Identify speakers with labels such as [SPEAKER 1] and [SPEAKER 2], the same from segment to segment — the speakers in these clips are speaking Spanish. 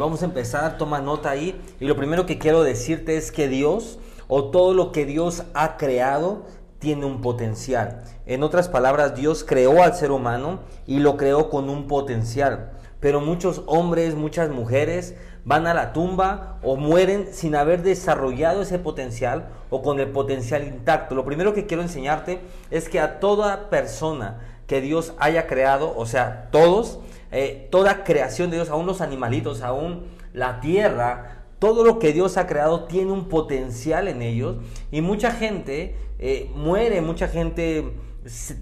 [SPEAKER 1] vamos a empezar, toma nota ahí. Y lo primero que quiero decirte es que Dios, o todo lo que Dios ha creado, tiene un potencial. En otras palabras, Dios creó al ser humano y lo creó con un potencial. Pero muchos hombres, muchas mujeres van a la tumba o mueren sin haber desarrollado ese potencial o con el potencial intacto. Lo primero que quiero enseñarte es que a toda persona que Dios haya creado, o sea, todos, eh, toda creación de Dios, aún los animalitos, aún la tierra, todo lo que Dios ha creado tiene un potencial en ellos y mucha gente eh, muere, mucha gente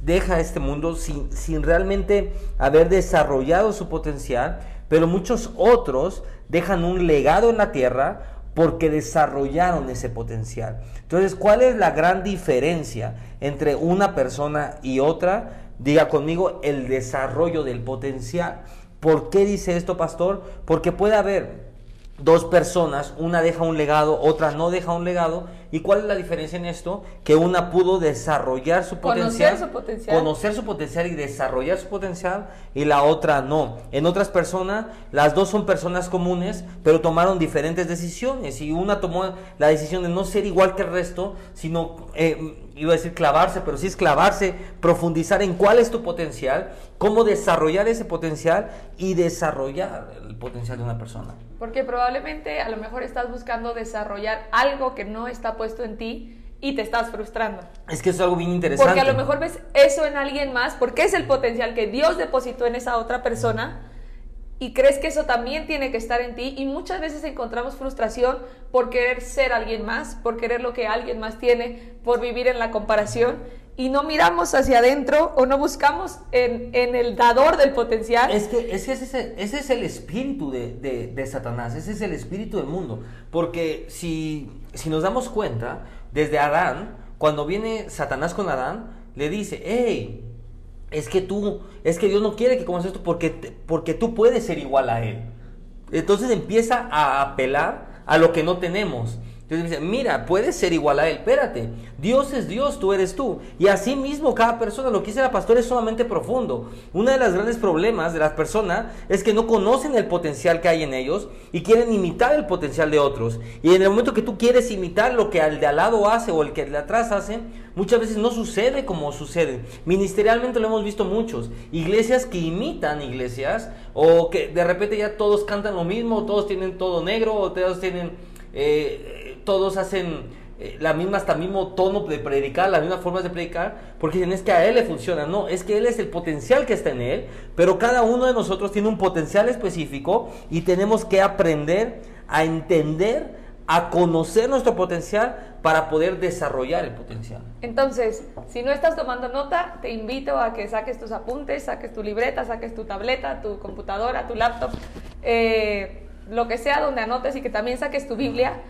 [SPEAKER 1] deja este mundo sin, sin realmente haber desarrollado su potencial, pero muchos otros dejan un legado en la tierra porque desarrollaron ese potencial. Entonces, ¿cuál es la gran diferencia entre una persona y otra? Diga conmigo el desarrollo del potencial. ¿Por qué dice esto, pastor? Porque puede haber dos personas, una deja un legado, otra no deja un legado. ¿Y cuál es la diferencia en esto? Que una pudo desarrollar su potencial,
[SPEAKER 2] conocer su potencial,
[SPEAKER 1] conocer su potencial y desarrollar su potencial, y la otra no. En otras personas, las dos son personas comunes, pero tomaron diferentes decisiones. Y una tomó la decisión de no ser igual que el resto, sino, eh, iba a decir clavarse, pero sí es clavarse, profundizar en cuál es tu potencial, cómo desarrollar ese potencial y desarrollar el potencial de una persona.
[SPEAKER 2] Porque probablemente a lo mejor estás buscando desarrollar algo que no está puesto en ti y te estás frustrando.
[SPEAKER 1] Es que es algo bien interesante.
[SPEAKER 2] Porque a lo mejor ves eso en alguien más, porque es el potencial que Dios depositó en esa otra persona y crees que eso también tiene que estar en ti y muchas veces encontramos frustración por querer ser alguien más, por querer lo que alguien más tiene, por vivir en la comparación y no miramos hacia adentro o no buscamos en, el dador del potencial.
[SPEAKER 1] Es que, ese, es el espíritu de, Satanás, ese es el espíritu del mundo, porque si, si nos damos cuenta, desde Adán, cuando viene Satanás con Adán, le dice, hey, es que tú, es que Dios no quiere que comas esto porque, porque tú puedes ser igual a Él. Entonces empieza a apelar a lo que no tenemos. Entonces dice, mira, puedes ser igual a Él, espérate, Dios es Dios, tú eres tú. Y así mismo cada persona, lo que dice la pastora es sumamente profundo. Uno de los grandes problemas de las personas es que no conocen el potencial que hay en ellos y quieren imitar el potencial de otros. Y en el momento que tú quieres imitar lo que el de al lado hace o el que de atrás hace, muchas veces no sucede como sucede. Ministerialmente lo hemos visto muchos. Iglesias que imitan iglesias o que de repente ya todos cantan lo mismo, todos tienen todo negro o todos tienen... Eh, todos hacen eh, la misma, hasta mismo tono de predicar, las mismas formas de predicar, porque dicen es que a él le funciona. No, es que él es el potencial que está en él, pero cada uno de nosotros tiene un potencial específico y tenemos que aprender a entender, a conocer nuestro potencial para poder desarrollar el potencial.
[SPEAKER 2] Entonces, si no estás tomando nota, te invito a que saques tus apuntes, saques tu libreta, saques tu tableta, tu computadora, tu laptop, eh, lo que sea donde anotes y que también saques tu Biblia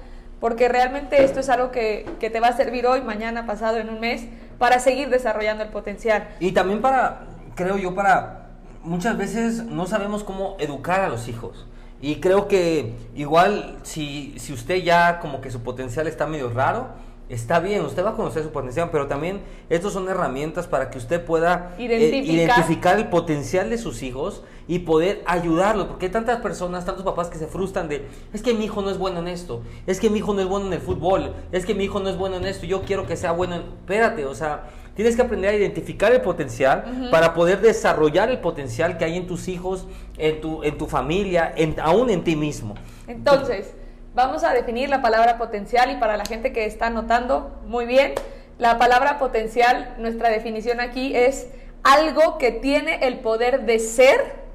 [SPEAKER 2] porque realmente esto es algo que, te va a servir hoy, mañana, pasado, en un mes, para seguir desarrollando el potencial.
[SPEAKER 1] Y también para, creo yo, para, muchas veces no sabemos cómo educar a los hijos. Y creo que igual si, si usted ya como que su potencial está medio raro, está bien, usted va a conocer su potencial, pero también estas son herramientas para que usted pueda
[SPEAKER 2] eh, identificar.
[SPEAKER 1] el potencial de sus hijos y poder ayudarlos, porque hay tantas personas, tantos papás que se frustran de, es que mi hijo no es bueno en esto, es que mi hijo no es bueno en el fútbol, es que mi hijo no es bueno en esto, yo quiero que sea bueno en... Espérate, o sea, tienes que aprender a identificar el potencial para poder desarrollar el potencial que hay en tus hijos, en tu, en tu familia, en, aún en ti mismo.
[SPEAKER 2] Entonces Vamos a definir la palabra potencial y para la gente que está notando, muy bien, la palabra potencial, nuestra definición aquí es algo que tiene el poder de ser,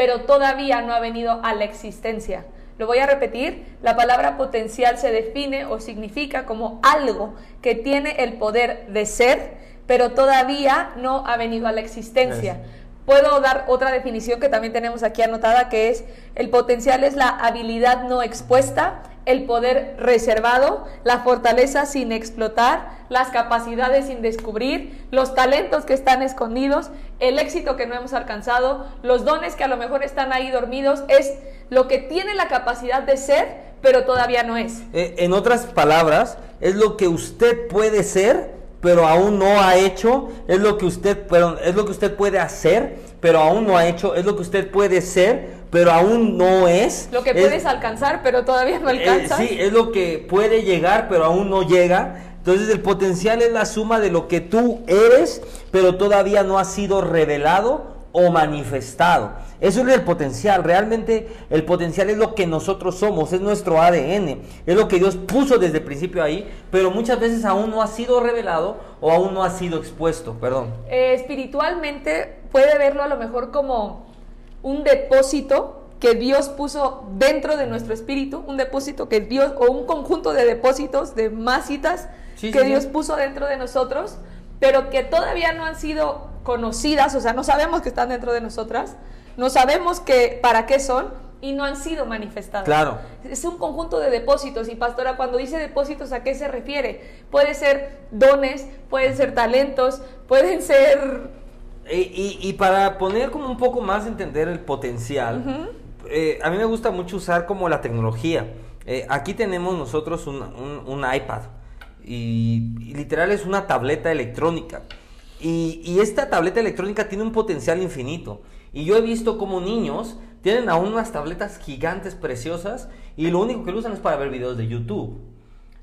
[SPEAKER 2] pero todavía no ha venido a la existencia. Lo voy a repetir, la palabra potencial se define o significa como algo que tiene el poder de ser, pero todavía no ha venido a la existencia. Puedo dar otra definición que también tenemos aquí anotada, que es el potencial es la habilidad no expuesta el poder reservado, la fortaleza sin explotar, las capacidades sin descubrir, los talentos que están escondidos, el éxito que no hemos alcanzado, los dones que a lo mejor están ahí dormidos, es lo que tiene la capacidad de ser, pero todavía no es.
[SPEAKER 1] Eh, en otras palabras, es lo que usted puede ser, pero aún no ha hecho, es lo que usted, es lo que usted puede hacer, pero aún no ha hecho, es lo que usted puede ser, pero aún no es.
[SPEAKER 2] Lo que
[SPEAKER 1] Es-
[SPEAKER 2] puedes alcanzar, pero todavía no
[SPEAKER 1] eh,
[SPEAKER 2] alcanzas.
[SPEAKER 1] sí, es lo que puede llegar, pero aún no llega. Entonces el potencial es la suma de lo que tú eres, pero todavía no ha sido revelado o manifestado. Eso es el potencial. Realmente el potencial es lo que nosotros somos, es nuestro ADN, es lo que Dios puso desde el principio ahí, pero muchas veces aún no ha sido revelado o aún no ha sido expuesto. Perdón.
[SPEAKER 2] Eh, espiritualmente puede verlo a lo mejor como un depósito que Dios puso dentro de nuestro espíritu, un depósito que Dios, o un conjunto de depósitos, de masitas
[SPEAKER 1] Sí,
[SPEAKER 2] que
[SPEAKER 1] sí.
[SPEAKER 2] Dios puso dentro de nosotros, pero que todavía no han sido conocidas, o sea, no sabemos que están dentro de nosotras, no sabemos que, para qué son y no han sido manifestadas.
[SPEAKER 1] Claro.
[SPEAKER 2] Es un conjunto de depósitos y pastora, cuando dice depósitos, ¿a qué se refiere? Puede ser dones, pueden ser talentos, pueden ser...
[SPEAKER 1] Y, y- y para poner como un poco más entender el potencial, eh, a mí me gusta mucho usar como la tecnología. Eh, aquí tenemos nosotros un, un- un iPad y, y literal es una tableta electrónica. Y, y esta tableta electrónica tiene un potencial infinito. Y yo he visto como niños tienen aún unas tabletas gigantes preciosas y lo único que lo usan es para ver videos de YouTube.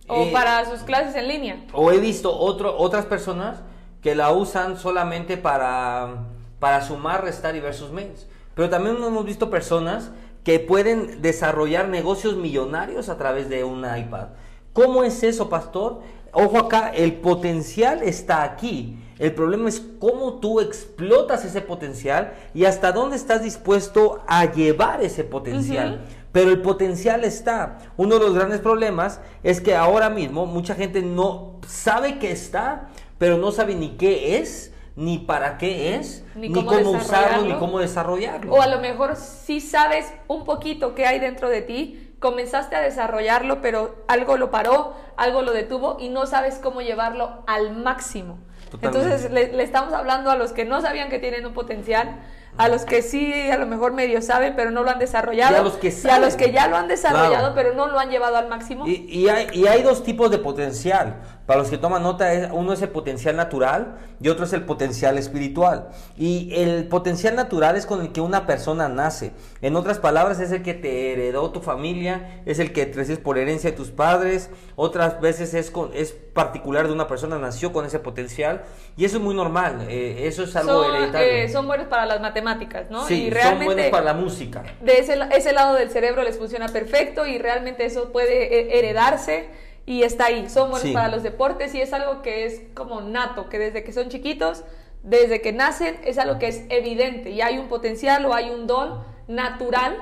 [SPEAKER 2] O
[SPEAKER 1] Eh,
[SPEAKER 2] para sus clases en línea.
[SPEAKER 1] o he visto otro, otras personas que la usan solamente para, para sumar, restar y ver sus mails. Pero también hemos visto personas que pueden desarrollar negocios millonarios a través de un iPad. ¿Cómo es eso, pastor? Ojo acá, el potencial está aquí. El problema es cómo tú explotas ese potencial y hasta dónde estás dispuesto a llevar ese potencial. Pero el potencial está. Uno de los grandes problemas es que ahora mismo mucha gente no sabe que está, pero no sabe ni qué es, ni para qué es,
[SPEAKER 2] Ni
[SPEAKER 1] ni,
[SPEAKER 2] cómo
[SPEAKER 1] cómo, usarlo, ni cómo desarrollarlo.
[SPEAKER 2] O a lo mejor sí sabes un poquito qué hay dentro de ti, comenzaste a desarrollarlo, pero algo lo paró, algo lo detuvo y no sabes cómo llevarlo al máximo.
[SPEAKER 1] Totalmente.
[SPEAKER 2] Entonces le, le estamos hablando a los que no sabían que tienen un potencial, a los que sí a lo mejor medio saben, pero no lo han desarrollado,
[SPEAKER 1] Y a los que
[SPEAKER 2] y a los que ya lo han desarrollado,
[SPEAKER 1] Claro.
[SPEAKER 2] pero no lo han llevado al máximo.
[SPEAKER 1] Y, y hay, y hay dos tipos de potencial. Para los que toman nota, uno es el potencial natural y otro es el potencial espiritual. Y el potencial natural es con el que una persona nace. En otras palabras, es el que te heredó tu familia, es el que recibes por herencia de tus padres. Otras veces es, con, es particular de una persona, nació con ese potencial. Y eso es muy normal. eh, eso es algo
[SPEAKER 2] son,
[SPEAKER 1] hereditario.
[SPEAKER 2] eh, son buenos para las matemáticas, ¿no?
[SPEAKER 1] sí,
[SPEAKER 2] y
[SPEAKER 1] son
[SPEAKER 2] realmente
[SPEAKER 1] buenos para la música.
[SPEAKER 2] de ese, ese lado del cerebro les funciona perfecto y realmente eso puede eh, heredarse y está ahí. Son buenos
[SPEAKER 1] Sí.
[SPEAKER 2] para los deportes y es algo que es como nato, que desde que son chiquitos, desde que nacen, es algo que es evidente y hay un potencial o hay un don natural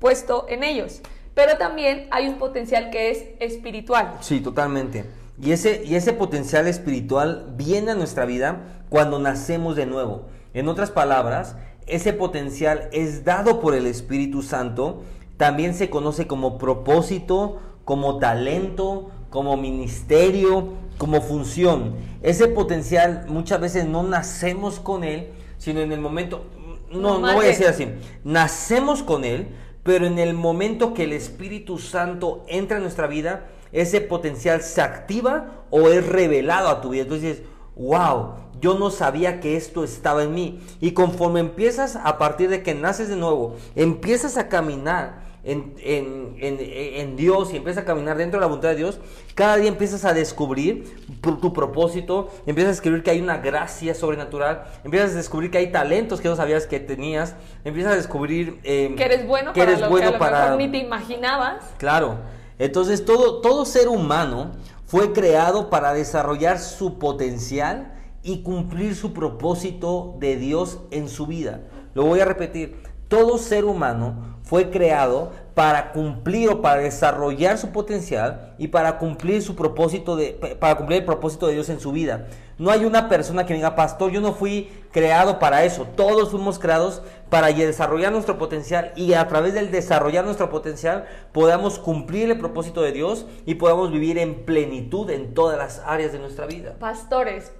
[SPEAKER 2] puesto en ellos. Pero también hay un potencial que es espiritual.
[SPEAKER 1] Sí, totalmente. Y ese, y ese potencial espiritual viene a nuestra vida cuando nacemos de nuevo. En otras palabras, ese potencial es dado por el Espíritu Santo. También se conoce como propósito, como talento, como ministerio, como función. Ese potencial muchas veces no nacemos con él, sino en el momento, no,
[SPEAKER 2] No,
[SPEAKER 1] no voy a
[SPEAKER 2] de-
[SPEAKER 1] decir así, nacemos con él, pero en el momento que el Espíritu Santo entra en nuestra vida, ese potencial se activa o es revelado a tu vida. Entonces dices, wow, yo no sabía que esto estaba en mí. Y conforme empiezas, a partir de que naces de nuevo, empiezas a caminar en, en- en- en Dios y empiezas a caminar dentro de la voluntad de Dios, cada día empiezas a descubrir tu, tu propósito, empiezas a descubrir que hay una gracia sobrenatural, empiezas a descubrir que hay talentos que no sabías que tenías, empiezas a descubrir eh,
[SPEAKER 2] Que eres bueno
[SPEAKER 1] que
[SPEAKER 2] para
[SPEAKER 1] eres
[SPEAKER 2] lo
[SPEAKER 1] bueno
[SPEAKER 2] que a lo
[SPEAKER 1] para-
[SPEAKER 2] mejor ni te imaginabas.
[SPEAKER 1] Claro. Entonces todo, todo ser humano fue creado para desarrollar su potencial y cumplir su propósito de Dios en su vida. Lo voy a repetir. Todo ser humano fue creado para cumplir o para desarrollar su potencial y para cumplir su propósito de para cumplir el propósito de Dios en su vida. No hay una persona que diga, "Pastor, yo no fui creado para eso." Todos fuimos creados para desarrollar nuestro potencial y a través del desarrollar nuestro potencial podamos cumplir el propósito de Dios y podamos vivir en plenitud en todas las áreas de nuestra vida.
[SPEAKER 2] Pastores,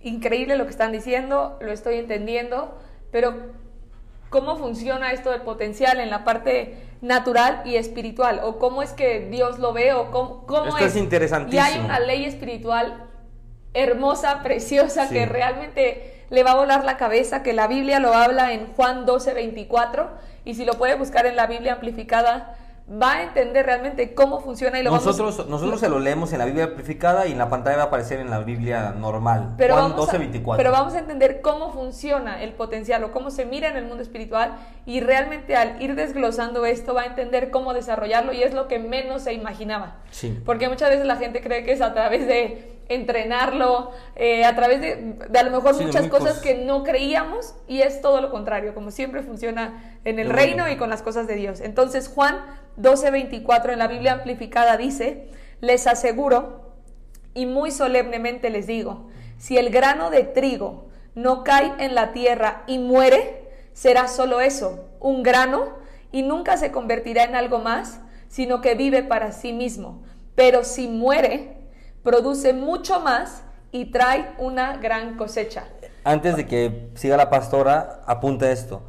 [SPEAKER 2] increíble lo que están diciendo, lo estoy entendiendo, pero ¿cómo funciona esto del potencial en la parte natural y espiritual? ¿O cómo es que Dios lo ve? ¿O cómo, cómo
[SPEAKER 1] Esto es interesantísimo.
[SPEAKER 2] Y hay una ley espiritual hermosa, preciosa,
[SPEAKER 1] Sí.
[SPEAKER 2] que realmente le va a volar la cabeza, que la Biblia lo habla en Juan 12, 24, y si lo puede buscar en la Biblia amplificada, va a entender realmente cómo funciona y lo
[SPEAKER 1] nosotros,
[SPEAKER 2] vamos...
[SPEAKER 1] Nosotros se lo leemos en la Biblia amplificada y en la pantalla va a aparecer en la Biblia normal.
[SPEAKER 2] Pero
[SPEAKER 1] Juan
[SPEAKER 2] vamos,
[SPEAKER 1] 12,
[SPEAKER 2] a,
[SPEAKER 1] 24.
[SPEAKER 2] pero vamos a entender cómo funciona el potencial o cómo se mira en el mundo espiritual y realmente al ir desglosando esto va a entender cómo desarrollarlo y es lo que menos se imaginaba.
[SPEAKER 1] Sí.
[SPEAKER 2] Porque muchas veces la gente cree que es a través de entrenarlo, eh, a través de, de, a lo mejor
[SPEAKER 1] Sí,
[SPEAKER 2] muchas cosas
[SPEAKER 1] cos-
[SPEAKER 2] que no creíamos y es todo lo contrario, como siempre funciona en el reino
[SPEAKER 1] bueno.
[SPEAKER 2] y con las cosas de Dios. Entonces Juan 12:24 en la Biblia amplificada dice, les aseguro y muy solemnemente les digo, si el grano de trigo no cae en la tierra y muere, será solo eso, un grano, y nunca se convertirá en algo más, sino que vive para sí mismo. Pero si muere, produce mucho más y trae una gran cosecha.
[SPEAKER 1] Antes de que siga la pastora, apunta esto.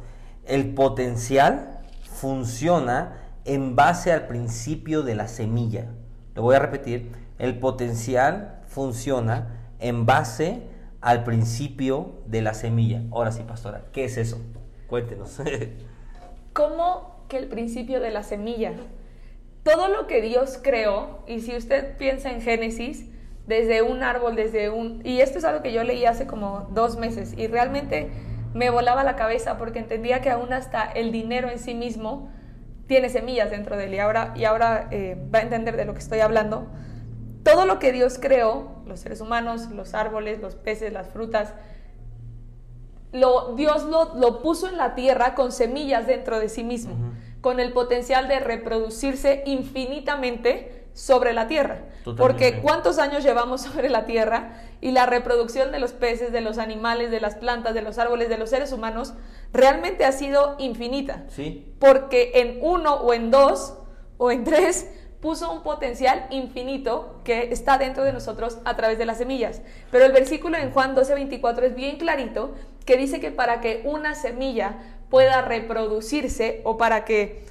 [SPEAKER 1] El potencial funciona en base al principio de la semilla. Lo voy a repetir. El potencial funciona en base al principio de la semilla. Ahora sí, pastora, ¿qué es eso? Cuéntenos.
[SPEAKER 2] ¿Cómo que el principio de la semilla? Todo lo que Dios creó, y si usted piensa en Génesis, desde un árbol, desde un... Y esto es algo que yo leí hace como dos meses y realmente me volaba la cabeza porque entendía que aún hasta el dinero en sí mismo tiene semillas dentro de él y ahora, y ahora eh, va a entender de lo que estoy hablando. Todo lo que Dios creó, los seres humanos, los árboles, los peces, las frutas, lo, Dios lo, lo puso en la tierra con semillas dentro de sí mismo, con el potencial de reproducirse infinitamente sobre la tierra.
[SPEAKER 1] Totalmente.
[SPEAKER 2] Porque ¿cuántos años llevamos sobre la tierra? Y la reproducción de los peces, de los animales, de las plantas, de los árboles, de los seres humanos, realmente ha sido infinita.
[SPEAKER 1] ¿Sí?
[SPEAKER 2] Porque en uno o en dos o en tres puso un potencial infinito que está dentro de nosotros a través de las semillas. Pero el versículo en Juan 12:24 es bien clarito que dice que para que una semilla pueda reproducirse o para que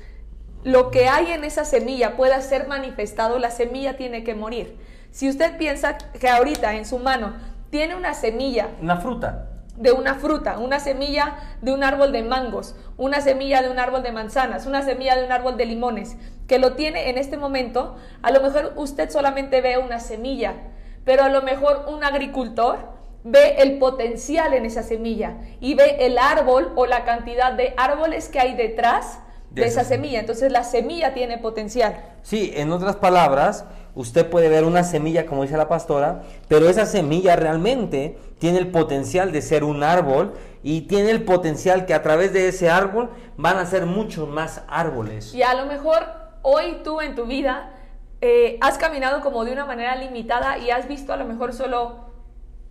[SPEAKER 2] lo que hay en esa semilla pueda ser manifestado, la semilla tiene que morir. Si usted piensa que ahorita en su mano tiene una semilla
[SPEAKER 1] Una fruta.
[SPEAKER 2] de una fruta, una semilla de un árbol de mangos, una semilla de un árbol de manzanas, una semilla de un árbol de limones, que lo tiene en este momento, a lo mejor usted solamente ve una semilla, pero a lo mejor un agricultor ve el potencial en esa semilla y ve el árbol o la cantidad de árboles que hay detrás de,
[SPEAKER 1] De
[SPEAKER 2] esa
[SPEAKER 1] esa
[SPEAKER 2] semilla. Entonces la semilla tiene potencial.
[SPEAKER 1] Sí, en otras palabras, usted puede ver una semilla, como dice la pastora, pero esa semilla realmente tiene el potencial de ser un árbol y tiene el potencial que a través de ese árbol van a ser muchos más árboles.
[SPEAKER 2] Y a lo mejor hoy tú en tu vida eh, has caminado como de una manera limitada y has visto a lo mejor solo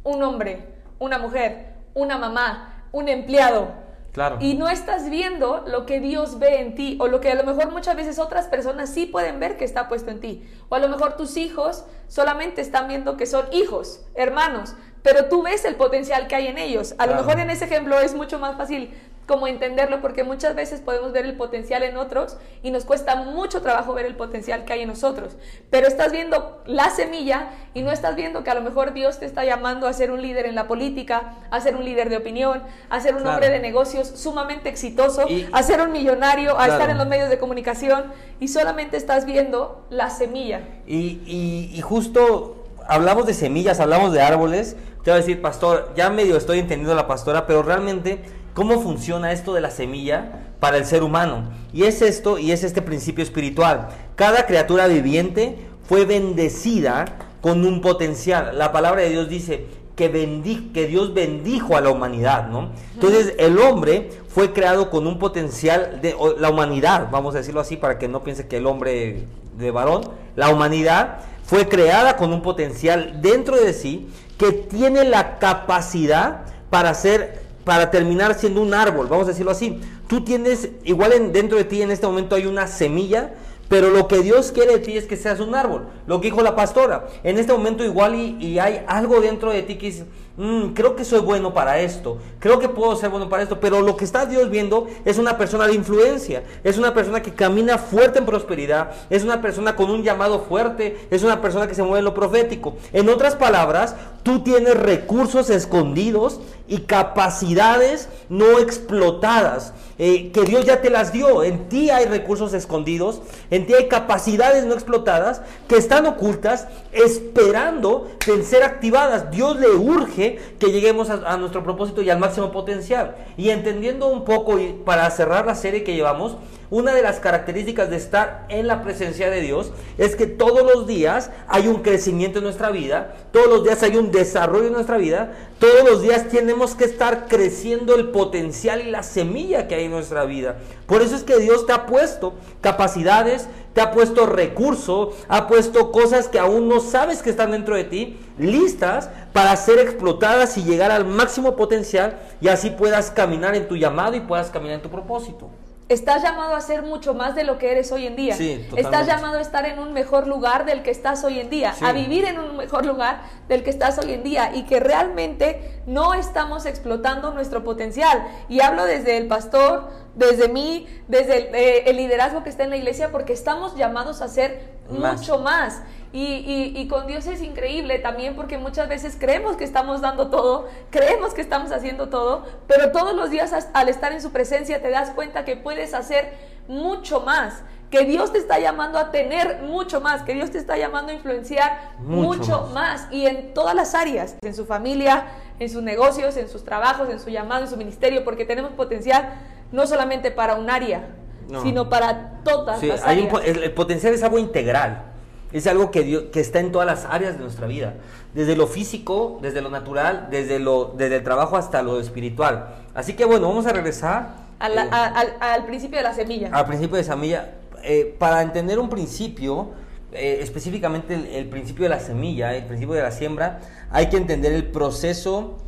[SPEAKER 2] un hombre, una mujer, una mamá, un empleado.
[SPEAKER 1] Claro.
[SPEAKER 2] Y no estás viendo lo que Dios ve en ti o lo que a lo mejor muchas veces otras personas sí pueden ver que está puesto en ti. O a lo mejor tus hijos solamente están viendo que son hijos, hermanos, pero tú ves el potencial que hay en ellos. A lo mejor en ese ejemplo es mucho más fácil como entenderlo porque muchas veces podemos ver el potencial en otros y nos cuesta mucho trabajo ver el potencial que hay en nosotros. Pero estás viendo la semilla y no estás viendo que a lo mejor Dios te está llamando a ser un líder en la política, a ser un líder de opinión, a ser un
[SPEAKER 1] Claro.
[SPEAKER 2] hombre de negocios sumamente exitoso,
[SPEAKER 1] Y-
[SPEAKER 2] a ser un millonario, a
[SPEAKER 1] Claro.
[SPEAKER 2] estar en los medios de comunicación y solamente estás viendo la semilla.
[SPEAKER 1] Y, y- y justo hablamos de semillas, hablamos de árboles. Te voy a decir, pastor, ya medio estoy entendiendo la pastora, pero realmente, ¿cómo funciona esto de la semilla para el ser humano? Y es esto, y es este principio espiritual. Cada criatura viviente fue bendecida con un potencial. La palabra de Dios dice que, bendi- que Dios bendijo a la humanidad, ¿no? Entonces, el hombre fue creado con un potencial de la humanidad, vamos a decirlo así para que no piense que el hombre de varón, la humanidad fue creada con un potencial dentro de sí que tiene la capacidad para ser para terminar siendo un árbol, vamos a decirlo así. Tú tienes igual en, dentro de ti en este momento hay una semilla, pero lo que Dios quiere de ti es que seas un árbol. Lo que dijo la pastora, en este momento igual y, y hay algo dentro de ti que, es- "Mm, creo que soy bueno para esto, creo que puedo ser bueno para esto, pero lo que está Dios viendo es una persona de influencia, es una persona que camina fuerte en prosperidad, es una persona con un llamado fuerte, es una persona que se mueve en lo profético. En otras palabras, tú tienes recursos escondidos y capacidades no explotadas, eh, que Dios ya te las dio. En ti hay recursos escondidos, en ti hay capacidades no explotadas que están ocultas, esperando en ser activadas. Dios le urge que lleguemos a, a nuestro propósito y al máximo potencial. Y entendiendo un poco, y para cerrar la serie que llevamos, una de las características de estar en la presencia de Dios es que todos los días hay un crecimiento en nuestra vida, todos los días hay un desarrollo en nuestra vida, todos los días tenemos que estar creciendo el potencial y la semilla que hay en nuestra vida. Por eso es que Dios te ha puesto capacidades, te ha puesto recursos, ha puesto cosas que aún no sabes que están dentro de ti, listas para ser explotadas y llegar al máximo potencial y así puedas caminar en tu llamado y puedas caminar en tu propósito.
[SPEAKER 2] Estás llamado a ser mucho más de lo que eres hoy en día.
[SPEAKER 1] Sí,
[SPEAKER 2] estás llamado a estar en un mejor lugar del que estás hoy en día,
[SPEAKER 1] Sí.
[SPEAKER 2] a vivir en un mejor lugar del que estás hoy en día y que realmente no estamos explotando nuestro potencial. Y hablo desde el pastor, desde mí, desde el, eh, el liderazgo que está en la iglesia, porque estamos llamados a ser
[SPEAKER 1] Más.
[SPEAKER 2] mucho más. Y, y- y con Dios es increíble también porque muchas veces creemos que estamos dando todo, creemos que estamos haciendo todo, pero todos los días as- al estar en su presencia te das cuenta que puedes hacer mucho más, que Dios te está llamando a tener mucho más, que Dios te está llamando a influenciar
[SPEAKER 1] Mucho
[SPEAKER 2] mucho, más. y en todas las áreas, en su familia, en sus negocios, en sus trabajos, en su llamado, en su ministerio, porque tenemos potencial no solamente para un área,
[SPEAKER 1] No.
[SPEAKER 2] sino para todas
[SPEAKER 1] Sí,
[SPEAKER 2] las
[SPEAKER 1] hay un
[SPEAKER 2] áreas.
[SPEAKER 1] po- el, el potencial es algo integral. Es algo que, Dios- que está en todas las áreas de nuestra vida. Desde lo físico, desde lo natural, desde, lo, desde el trabajo hasta lo espiritual. Así que bueno, vamos a regresar eh,
[SPEAKER 2] a- al, al principio de la semilla.
[SPEAKER 1] al principio de semilla. Eh, para entender un principio, eh, específicamente el, el principio de la semilla, el principio de la siembra, hay que entender el proceso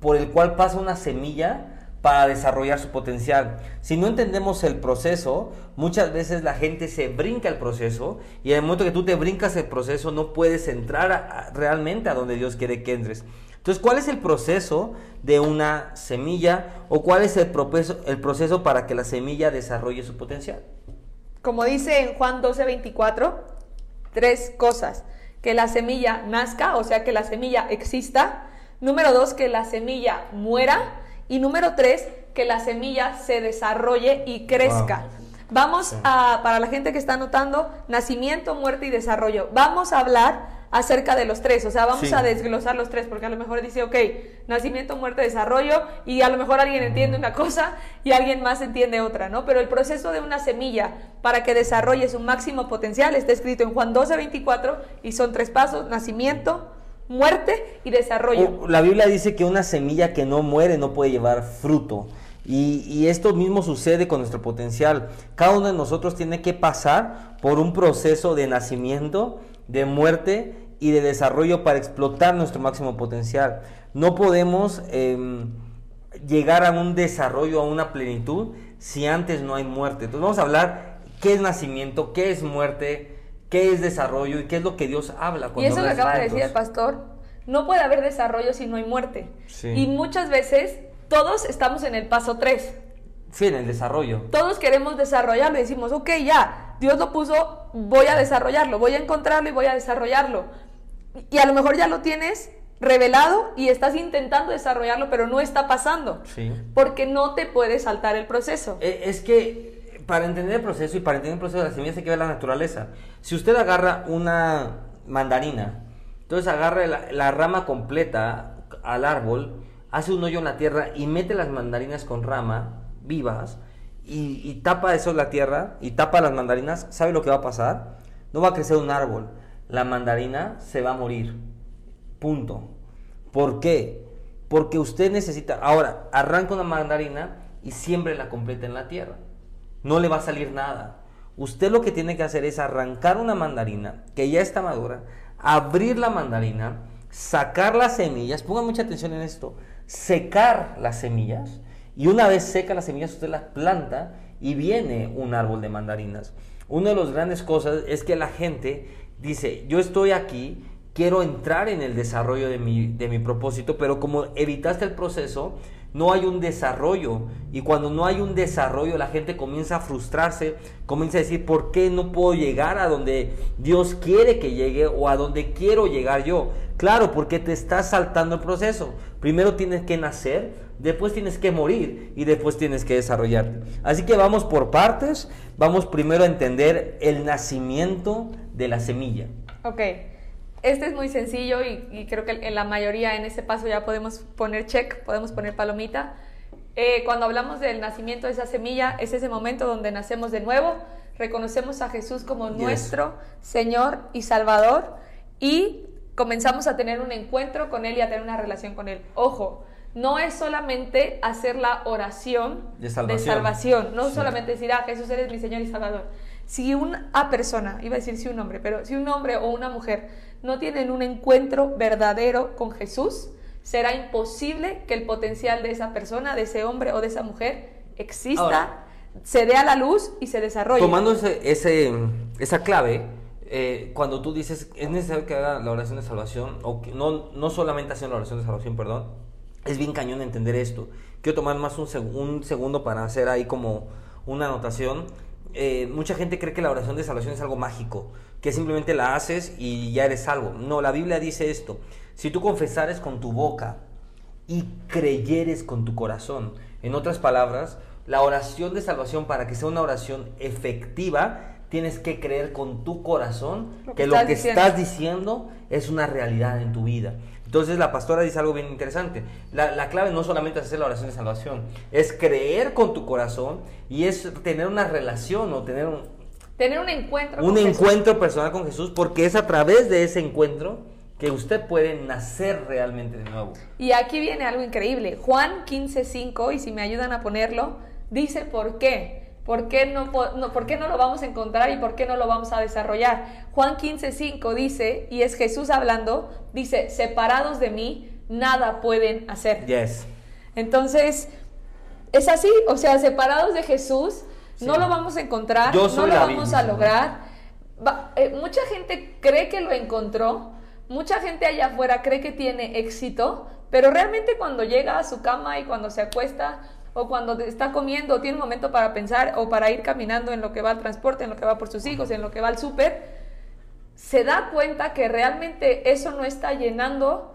[SPEAKER 1] por el cual pasa una semilla para desarrollar su potencial. Si no entendemos el proceso, muchas veces la gente se brinca el proceso y en el momento que tú te brincas el proceso no puedes entrar realmente a donde Dios quiere que entres. Entonces, ¿cuál es el proceso de una semilla o cuál es el proceso, el proceso para que la semilla desarrolle su potencial?
[SPEAKER 2] Como dice en Juan 12:24, tres cosas. Que la semilla nazca, o sea, que la semilla exista. Número dos, que la semilla muera. Y número tres, que la semilla se desarrolle y crezca. Vamos a, para la gente que está anotando, nacimiento, muerte y desarrollo. Vamos a hablar acerca de los tres, o sea, vamos
[SPEAKER 1] Sí.
[SPEAKER 2] a desglosar los tres, porque a lo mejor dice, ok, nacimiento, muerte, desarrollo, y a lo mejor alguien entiende una cosa y alguien más entiende otra, ¿no? Pero el proceso de una semilla para que desarrolle su máximo potencial está escrito en Juan 12, 24, y son tres pasos, nacimiento, muerte y desarrollo.
[SPEAKER 1] O- La Biblia dice que una semilla que no muere no puede llevar fruto. Y, y esto mismo sucede con nuestro potencial. Cada uno de nosotros tiene que pasar por un proceso de nacimiento, de muerte y de desarrollo para explotar nuestro máximo potencial. No podemos em, llegar a un desarrollo, a una plenitud, si antes no hay muerte. Entonces vamos a hablar qué es nacimiento, qué es muerte, qué es desarrollo y qué es lo que Dios habla.
[SPEAKER 2] Y
[SPEAKER 1] cuando
[SPEAKER 2] eso que
[SPEAKER 1] habla de
[SPEAKER 2] acaba de decir el pastor, no puede haber desarrollo si no hay muerte.
[SPEAKER 1] Sí.
[SPEAKER 2] Y muchas veces todos estamos en el paso 3.
[SPEAKER 1] Sí, en el desarrollo.
[SPEAKER 2] Todos queremos desarrollarlo y decimos, ok, ya, Dios lo puso, voy a desarrollarlo, voy a encontrarlo y voy a desarrollarlo. Y a lo mejor ya lo tienes revelado y estás intentando desarrollarlo, pero no está pasando.
[SPEAKER 1] Sí.
[SPEAKER 2] Porque no te puedes saltar el proceso.
[SPEAKER 1] Eh, Es que para entender el proceso y para entender el proceso de la semilla que ver la naturaleza. Si usted agarra una mandarina, entonces agarra la, rama completa al árbol, hace un hoyo en la tierra y mete las mandarinas con rama vivas y, y tapa eso la tierra y tapa las mandarinas, ¿sabe lo que va a pasar? No va a crecer un árbol. La mandarina se va a morir. Punto. ¿Por qué? Porque usted necesita, ahora, arranca una mandarina y siempre la completa en la tierra. No le va a salir nada. Usted lo que tiene que hacer es arrancar una mandarina que ya está madura, abrir la mandarina, sacar las semillas, ponga mucha atención en esto, secar las semillas y una vez seca las semillas usted las planta y viene un árbol de mandarinas. Una de las grandes cosas es que la gente dice, yo estoy aquí, quiero entrar en el desarrollo de mi, de mi propósito, pero como evitaste el proceso, no hay un desarrollo. Y cuando no hay un desarrollo, la gente comienza a frustrarse, comienza a decir, ¿por qué no puedo llegar a donde Dios quiere que llegue o a donde quiero llegar yo? Claro, porque te estás saltando el proceso. Primero tienes que nacer, después tienes que morir y después tienes que desarrollarte. Así que vamos por partes. Vamos primero a entender el nacimiento de la semilla.
[SPEAKER 2] Ok. Este es muy sencillo y, creo que en la mayoría en este paso ya podemos poner check, podemos poner palomita. Eh, cuando hablamos del nacimiento de esa semilla, es ese momento donde nacemos de nuevo, reconocemos a Jesús como nuestro Señor y Salvador y comenzamos a tener un encuentro con Él y a tener una relación con Él. Ojo, no es solamente hacer la oración de salvación, no solamente decir, ah, Jesús eres mi Señor y Salvador. Si una persona, iba a decir si un hombre, pero si un hombre o una mujer no tienen un encuentro verdadero con Jesús, será imposible que el potencial de esa persona, de ese hombre o de esa mujer exista, se dé a la luz y se desarrolle.
[SPEAKER 1] Tomando ese, esa clave, eh, cuando tú dices es necesario que haga la oración de salvación, o que no, no solamente hacer la oración de salvación, perdón, es bien cañón entender esto. Quiero tomar más un, un segundo para hacer ahí como una anotación. Eh, mucha gente cree que la oración de salvación es algo mágico que simplemente la haces y ya eres salvo. No, la Biblia dice esto. Si tú confesares con tu boca y creyeres con tu corazón, en otras palabras, la oración de salvación para que sea una oración efectiva, tienes que creer con tu corazón que, lo que estás diciendo es una realidad en tu vida. Entonces la pastora dice algo bien interesante. La, la, clave no solamente es hacer la oración de salvación, es creer con tu corazón y es tener una relación o tener un,
[SPEAKER 2] Tener un encuentro.
[SPEAKER 1] Un encuentro personal con Jesús, porque es a través de ese encuentro que usted puede nacer realmente de nuevo.
[SPEAKER 2] Y aquí viene algo increíble. Juan 15:5, y si me ayudan a ponerlo, dice por qué. ¿Por qué no, no, ¿Por qué no lo vamos a encontrar y por qué no lo vamos a desarrollar? Juan 15:5 dice, y es Jesús hablando, dice, separados de mí, nada pueden hacer.
[SPEAKER 1] Yes.
[SPEAKER 2] Entonces, es así, o sea, separados de Jesús, no lo vamos a encontrar, no lo vamos a lograr. Eh, mucha gente cree que lo encontró, mucha gente allá afuera cree que tiene éxito, pero realmente cuando llega a su cama y cuando se acuesta o cuando está comiendo o tiene un momento para pensar o para ir caminando en lo que va al transporte, en lo que va por sus hijos, en lo que va al súper, se da cuenta que realmente eso no está llenando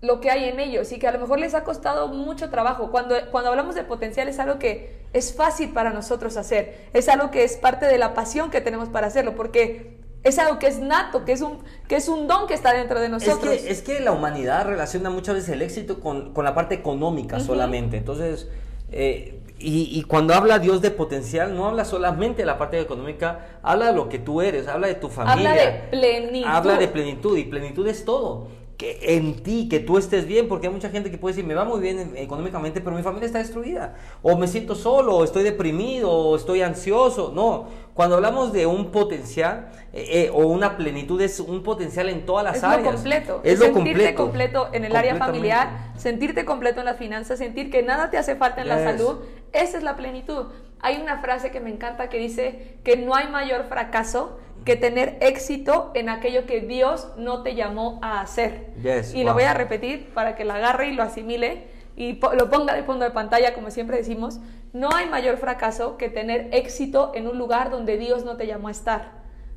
[SPEAKER 2] lo que hay en ellos y que a lo mejor les ha costado mucho trabajo. Cuando, cuando hablamos de potencial es algo que es fácil para nosotros hacer, es algo que es parte de la pasión que tenemos para hacerlo, porque es algo que es nato, que es un, que es un don que está dentro de nosotros.
[SPEAKER 1] Es que, es que la humanidad relaciona muchas veces el éxito con, con la parte económica solamente. Entonces, eh, y, y, cuando habla Dios de potencial, no habla solamente de la parte económica, habla de lo que tú eres, habla de tu familia.
[SPEAKER 2] Habla de plenitud.
[SPEAKER 1] Habla de plenitud y plenitud es todo que en ti, que tú estés bien, porque hay mucha gente que puede decir, me va muy bien económicamente, pero mi familia está destruida, o me siento solo, o estoy deprimido, o estoy ansioso. No, cuando hablamos de un potencial eh, eh, o una plenitud, es un potencial en todas las áreas.
[SPEAKER 2] Lo completo. Es, lo sentirte completo. en el área familiar, sentirte completo en las finanzas, sentir que nada te hace falta en la salud, esa es la plenitud. Hay una frase que me encanta que dice que no hay mayor fracaso que tener éxito en aquello que Dios no te llamó a hacer. y lo voy a repetir para que lo agarre y lo asimile y lo ponga de fondo de pantalla, como siempre decimos. No hay mayor fracaso que tener éxito en un lugar donde Dios no te llamó a estar.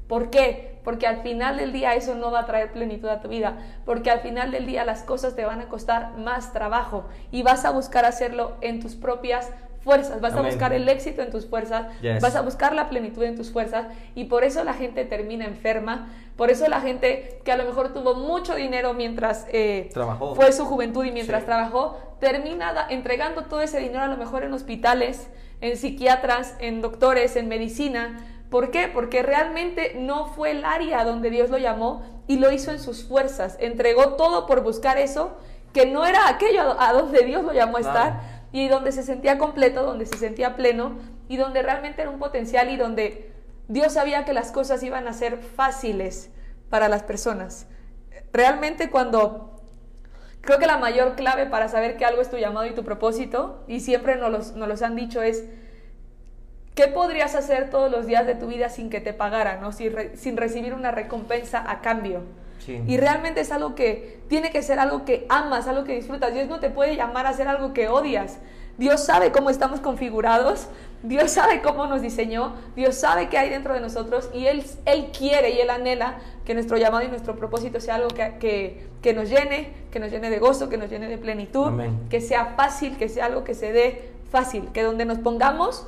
[SPEAKER 2] ¿Por qué? Porque al final del día eso no va a traer plenitud a tu vida, porque al final del día las cosas te van a costar más trabajo y vas a buscar hacerlo en tus propias fuerzas, vas a buscar el éxito en tus fuerzas, vas a buscar la plenitud en tus fuerzas y por eso la gente termina enferma, por eso la gente que a lo mejor tuvo mucho dinero mientras eh, fue su juventud y mientras trabajó, termina entregando todo ese dinero a lo mejor en hospitales, en psiquiatras, en doctores, en medicina. ¿Por qué? Porque realmente no fue el área donde Dios lo llamó y lo hizo en sus fuerzas. Entregó todo por buscar eso que no era aquello a donde Dios lo llamó a estar, y donde se sentía completo, donde se sentía pleno y donde realmente era un potencial y donde Dios sabía que las cosas iban a ser fáciles para las personas. Realmente cuando creo que la mayor clave para saber que algo es tu llamado y tu propósito, y siempre nos los, los han dicho, es ¿qué podrías hacer todos los días de tu vida sin que te pagaran, ¿no? sin recibir una recompensa a cambio?
[SPEAKER 1] Sí.
[SPEAKER 2] Y realmente es algo que tiene que ser algo que amas, algo que disfrutas. Dios no te puede llamar a hacer algo que odias. Dios sabe cómo estamos configurados, Dios sabe cómo nos diseñó, Dios sabe qué hay dentro de nosotros y Él, él quiere y Él anhela que nuestro llamado y nuestro propósito sea algo que, que, que nos llene, que nos llene de gozo, que nos llene de plenitud,
[SPEAKER 1] Amén.
[SPEAKER 2] que sea fácil, que sea algo que se dé fácil, que donde nos pongamos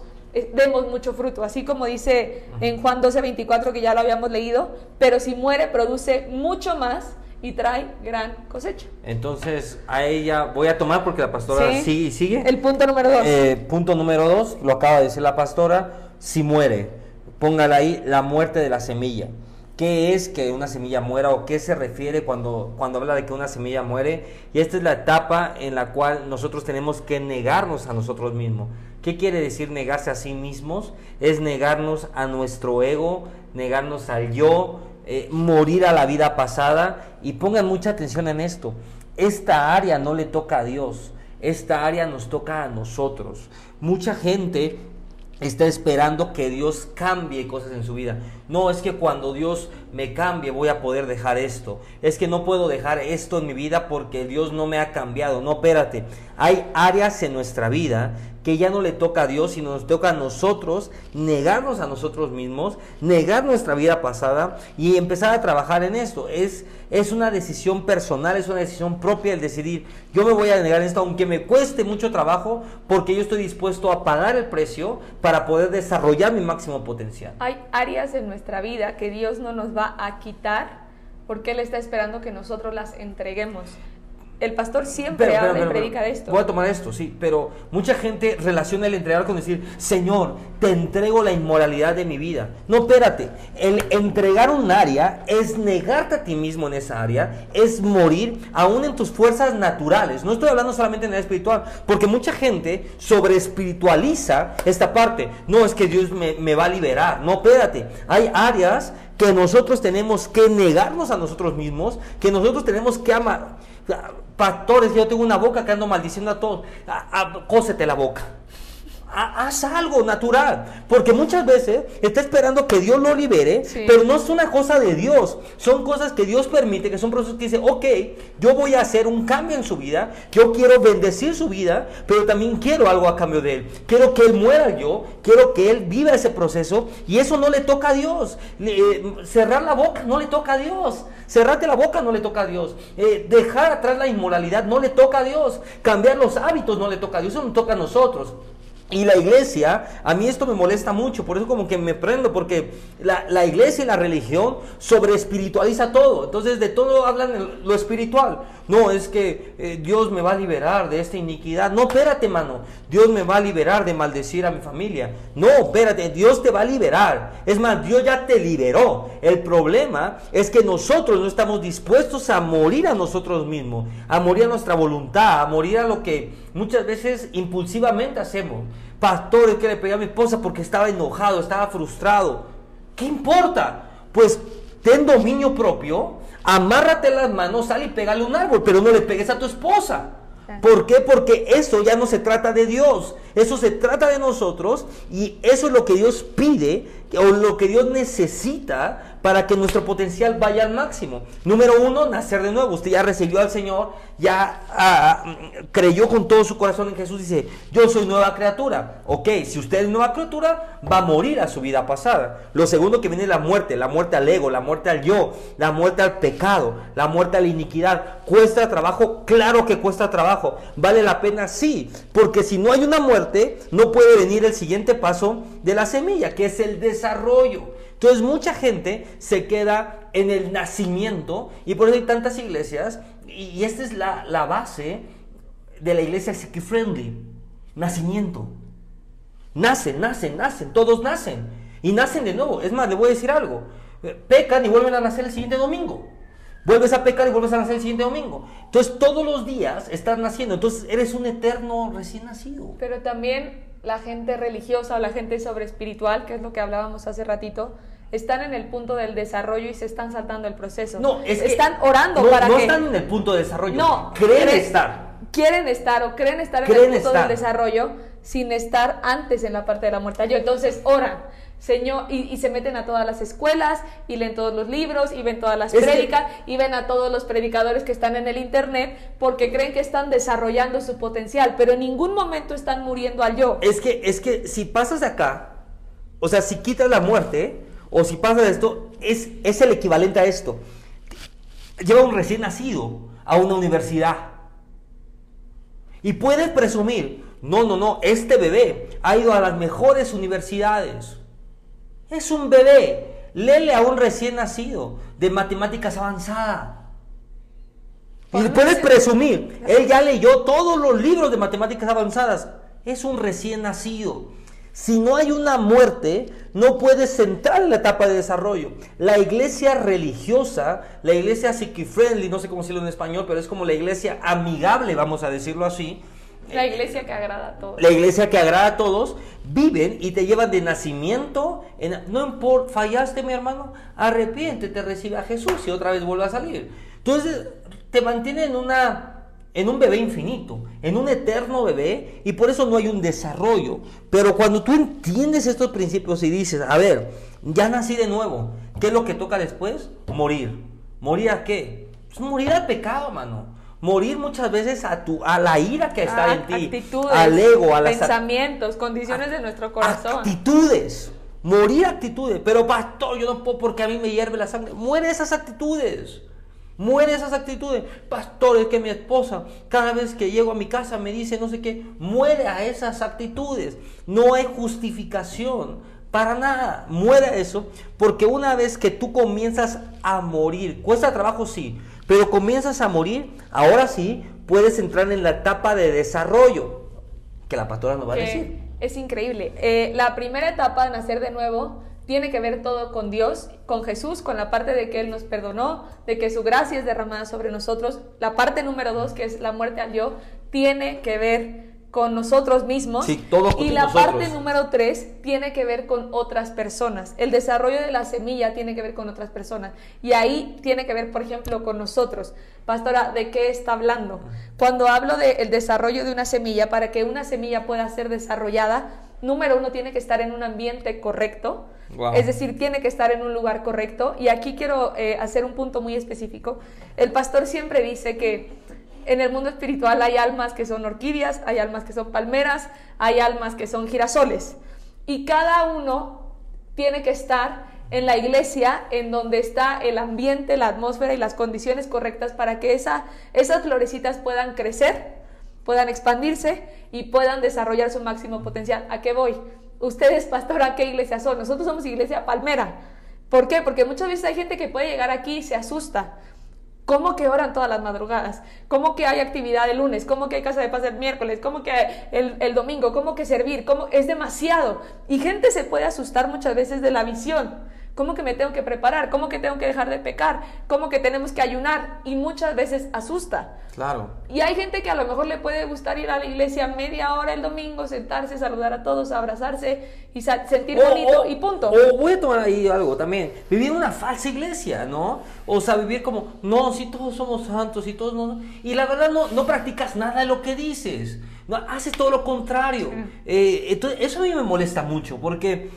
[SPEAKER 2] demos mucho fruto, así como dice en Juan 12, 24 que ya lo habíamos leído, pero si muere produce mucho más y trae gran cosecha.
[SPEAKER 1] Entonces, a ella voy a tomar porque la pastora
[SPEAKER 2] Sí.
[SPEAKER 1] sigue y sigue.
[SPEAKER 2] El punto número dos.
[SPEAKER 1] Eh, punto número dos, lo acaba de decir la pastora, si muere, póngala ahí, la muerte de la semilla. ¿Qué es que una semilla muera o qué se refiere cuando, cuando habla de que una semilla muere? Y esta es la etapa en la cual nosotros tenemos que negarnos a nosotros mismos. ¿Qué quiere decir negarse a sí mismos? Es negarnos a nuestro ego, negarnos al yo, eh, morir a la vida pasada. Y pongan mucha atención en esto. Esta área no le toca a Dios, esta área nos toca a nosotros. Mucha gente está esperando que Dios cambie cosas en su vida. No, es que cuando Dios me cambie voy a poder dejar esto. Es que no puedo dejar esto en mi vida porque Dios no me ha cambiado. No, espérate. Hay áreas en nuestra vida que ya no le toca a Dios, sino nos toca a nosotros negarnos a nosotros mismos, negar nuestra vida pasada y empezar a trabajar en esto. Es, es una decisión personal, es una decisión propia el decidir, yo me voy a negar esto, aunque me cueste mucho trabajo, porque yo estoy dispuesto a pagar el precio para poder desarrollar mi máximo potencial.
[SPEAKER 2] Hay áreas en nuestra vida que Dios no nos va a quitar porque Él está esperando que nosotros las entreguemos. El pastor siempre
[SPEAKER 1] Pero, pero,
[SPEAKER 2] habla
[SPEAKER 1] pero,
[SPEAKER 2] y predica de esto.
[SPEAKER 1] Voy a tomar esto, sí, pero mucha gente relaciona el entregar con decir, Señor, te entrego la inmoralidad de mi vida. No, espérate, el entregar un área es negarte a ti mismo en esa área, es morir aún en tus fuerzas naturales. No estoy hablando solamente en el espiritual, porque mucha gente sobre espiritualiza esta parte. No, es que Dios me, me va a liberar. No, espérate, hay áreas que nosotros tenemos que negarnos a nosotros mismos, que nosotros tenemos que amar. Pastores, yo tengo una boca que ando maldiciendo a todos. Ah, ah, cósete la boca. Ha- Haz algo natural, porque muchas veces está esperando que Dios lo libere,
[SPEAKER 2] Sí.
[SPEAKER 1] pero no es una cosa de Dios, son cosas que Dios permite, que son procesos que dice, ok, yo voy a hacer un cambio en su vida, yo quiero bendecir su vida, pero también quiero algo a cambio de él, quiero que él muera yo, quiero que él viva ese proceso, y eso no le toca a Dios, eh, cerrar la boca no le toca a Dios, cerrarte la boca no le toca a Dios, Eh, dejar atrás la inmoralidad no le toca a Dios, cambiar los hábitos no le toca a Dios, eso nos toca a nosotros. Y la iglesia, a mí esto me molesta mucho, por eso como que me prendo, porque la, la iglesia y la religión sobre espiritualiza todo. Entonces de todo hablan lo espiritual. No, es que eh, Dios me va a liberar de esta iniquidad. No, espérate, mano. Dios me va a liberar de maldecir a mi familia. No, espérate, Dios te va a liberar. Es más, Dios ya te liberó. El problema es que nosotros no estamos dispuestos a morir a nosotros mismos, a morir a nuestra voluntad, a morir a lo que muchas veces impulsivamente hacemos. Pastores que le pegué a mi esposa porque estaba enojado, estaba frustrado. ¿Qué importa? Pues ten dominio propio, amárrate las manos, sal y pégale un árbol, pero no le pegues a tu esposa. ¿Por qué? Porque eso ya no se trata de Dios, eso se trata de nosotros y eso es lo que Dios pide o lo que Dios necesita para que nuestro potencial vaya al máximo. Número uno, nacer de nuevo. Usted ya recibió al Señor, ya ah, mm, creyó con todo su corazón en Jesús, dice, yo soy nueva criatura. Ok, si usted es nueva criatura, va a morir a su vida pasada. Lo segundo que viene es la muerte, la muerte al ego, la muerte al yo, la muerte al pecado, la muerte a la iniquidad. ¿Cuesta trabajo? Claro que cuesta trabajo. ¿Vale la pena? Sí, porque si no hay una muerte, no puede venir el siguiente paso de la semilla, que es el desarrollo. Entonces mucha gente se queda en el nacimiento y por eso hay tantas iglesias y, esta es la, la base de la iglesia Siki Friendly, nacimiento. Nacen, nacen, nacen, todos nacen y nacen de nuevo. Es más, le voy a decir algo, pecan y vuelven a nacer el siguiente domingo. Vuelves a pecar y vuelves a nacer el siguiente domingo. Entonces todos los días estás naciendo, entonces eres un eterno recién nacido.
[SPEAKER 2] Pero también la gente religiosa o la gente sobre espiritual, que es lo que hablábamos hace ratito, están en el punto del desarrollo y se están saltando el proceso.
[SPEAKER 1] No, es que
[SPEAKER 2] están orando
[SPEAKER 1] no,
[SPEAKER 2] para
[SPEAKER 1] no
[SPEAKER 2] que
[SPEAKER 1] están en el punto de desarrollo.
[SPEAKER 2] no
[SPEAKER 1] creen estar.
[SPEAKER 2] quieren estar o creen estar en el punto
[SPEAKER 1] estar.
[SPEAKER 2] del desarrollo sin estar antes en la parte de la muerte. Yo entonces oran. Señor, y, se meten a todas las escuelas y leen todos los libros y ven todas las
[SPEAKER 1] que-
[SPEAKER 2] prédicas y ven a todos los predicadores que están en el internet porque creen que están desarrollando su potencial, pero en ningún momento están muriendo al yo.
[SPEAKER 1] Es que, es que si pasas de acá, o sea, si quitas la muerte, o si pasas esto, es, es el equivalente a esto. Lleva un recién nacido a una universidad. Y puedes presumir, no, no, no, este bebé ha ido a las mejores universidades. Es un bebé. Lele a un recién nacido de matemáticas avanzada. Y puedes presumir, él ya leyó todos los libros de matemáticas avanzadas. Es un recién nacido. Si no hay una muerte, no puedes entrar en la etapa de desarrollo. La iglesia religiosa, la iglesia psiqui-friendly, no sé cómo decirlo en español, pero es como la iglesia amigable, vamos a decirlo así.
[SPEAKER 2] La iglesia que agrada a todos.
[SPEAKER 1] La iglesia que agrada a todos, viven y te llevan de nacimiento. en- no importa, fallaste mi hermano, arrepiéntete, recibe a Jesús y otra vez vuelve a salir. Entonces te mantiene en, una, en un bebé infinito, en un eterno bebé y por eso no hay un desarrollo. Pero cuando tú entiendes estos principios y dices, a ver, ya nací de nuevo, ¿qué es lo que toca después? Morir. ¿Morir a qué? Pues morir al pecado, mano. Morir muchas veces a, tu, a la ira que está
[SPEAKER 2] Ah,
[SPEAKER 1] en ti,
[SPEAKER 2] actitudes,
[SPEAKER 1] al ego, a las
[SPEAKER 2] pensamientos, condiciones de nuestro corazón.
[SPEAKER 1] Actitudes. Morir actitudes. Pero pastor, yo no puedo porque a mí me hierve la sangre. Muere esas actitudes. Muere esas actitudes. Pastor, es que mi esposa cada vez que llego a mi casa me dice no sé qué. Muere a esas actitudes. No hay justificación para nada. Muere eso porque una vez que tú comienzas a morir, cuesta trabajo sí, pero comienzas a morir, ahora sí puedes entrar en la etapa de desarrollo que la pastora nos va a decir.
[SPEAKER 2] es increíble. Eh, la primera etapa de nacer de nuevo tiene que ver todo con Dios, con Jesús, con la parte de que Él nos perdonó, de que su gracia es derramada sobre nosotros. La parte número dos, que es la muerte al yo, tiene que ver con nosotros mismos.
[SPEAKER 1] Sí, todo con
[SPEAKER 2] y la
[SPEAKER 1] nosotros.
[SPEAKER 2] parte número tres tiene que ver con otras personas. El desarrollo de la semilla tiene que ver con otras personas. Y ahí tiene que ver, por ejemplo, con nosotros. Pastora, ¿de qué está hablando? Cuando hablo del desarrollo de una semilla, para que una semilla pueda ser desarrollada, número uno tiene que estar en un ambiente correcto. Es decir, tiene que estar en un lugar correcto. Y aquí quiero eh, hacer un punto muy específico. El pastor siempre dice que en el mundo espiritual hay almas que son orquídeas, hay almas que son palmeras, hay almas que son girasoles. Y cada uno tiene que estar en la iglesia en donde está el ambiente, la atmósfera y las condiciones correctas para que esa, esas florecitas puedan crecer, puedan expandirse y puedan desarrollar su máximo potencial. ¿A qué voy? Ustedes, pastor, ¿a qué iglesia son? Nosotros somos iglesia palmera. ¿Por qué? Porque muchas veces hay gente que puede llegar aquí y se asusta. ¿Cómo que oran todas las madrugadas? ¿Cómo que hay actividad el lunes? ¿Cómo que hay casa de paz el miércoles? ¿Cómo que el, el domingo? ¿Cómo que servir? ¿Cómo? Es demasiado. Y gente se puede asustar muchas veces de la visión. ¿Cómo que me tengo que preparar? ¿Cómo que tengo que dejar de pecar? ¿Cómo que tenemos que ayunar? Y muchas veces asusta.
[SPEAKER 1] Claro.
[SPEAKER 2] Y hay gente que a lo mejor le puede gustar ir a la iglesia media hora el domingo, sentarse, saludar a todos, abrazarse y sentir
[SPEAKER 1] O-
[SPEAKER 2] bonito
[SPEAKER 1] o-
[SPEAKER 2] y punto.
[SPEAKER 1] O voy a tomar ahí algo también. Vivir una falsa iglesia, ¿no? O sea, vivir como, no, si todos somos santos y todos no. Y la verdad no, no practicas nada de lo que dices. No, haces todo lo contrario. Eh, entonces, eso a mí me molesta mucho porque,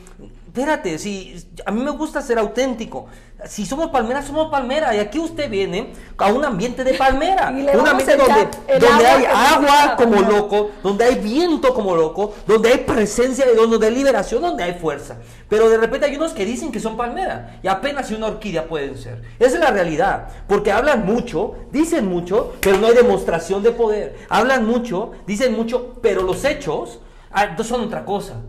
[SPEAKER 1] espérate, si a mí me gusta ser auténtico. Si somos palmeras, somos palmera. Y aquí usted viene a un ambiente de palmera. Un ambiente donde, donde hay agua como loco, donde hay viento como loco, donde hay presencia de Dios, donde hay liberación, donde hay fuerza. Pero de repente hay unos que dicen que son palmera y apenas si una orquídea pueden ser. Esa es la realidad, porque hablan mucho, dicen mucho, pero no hay demostración de poder. Hablan mucho, dicen mucho, pero los hechos ah, son otra cosa.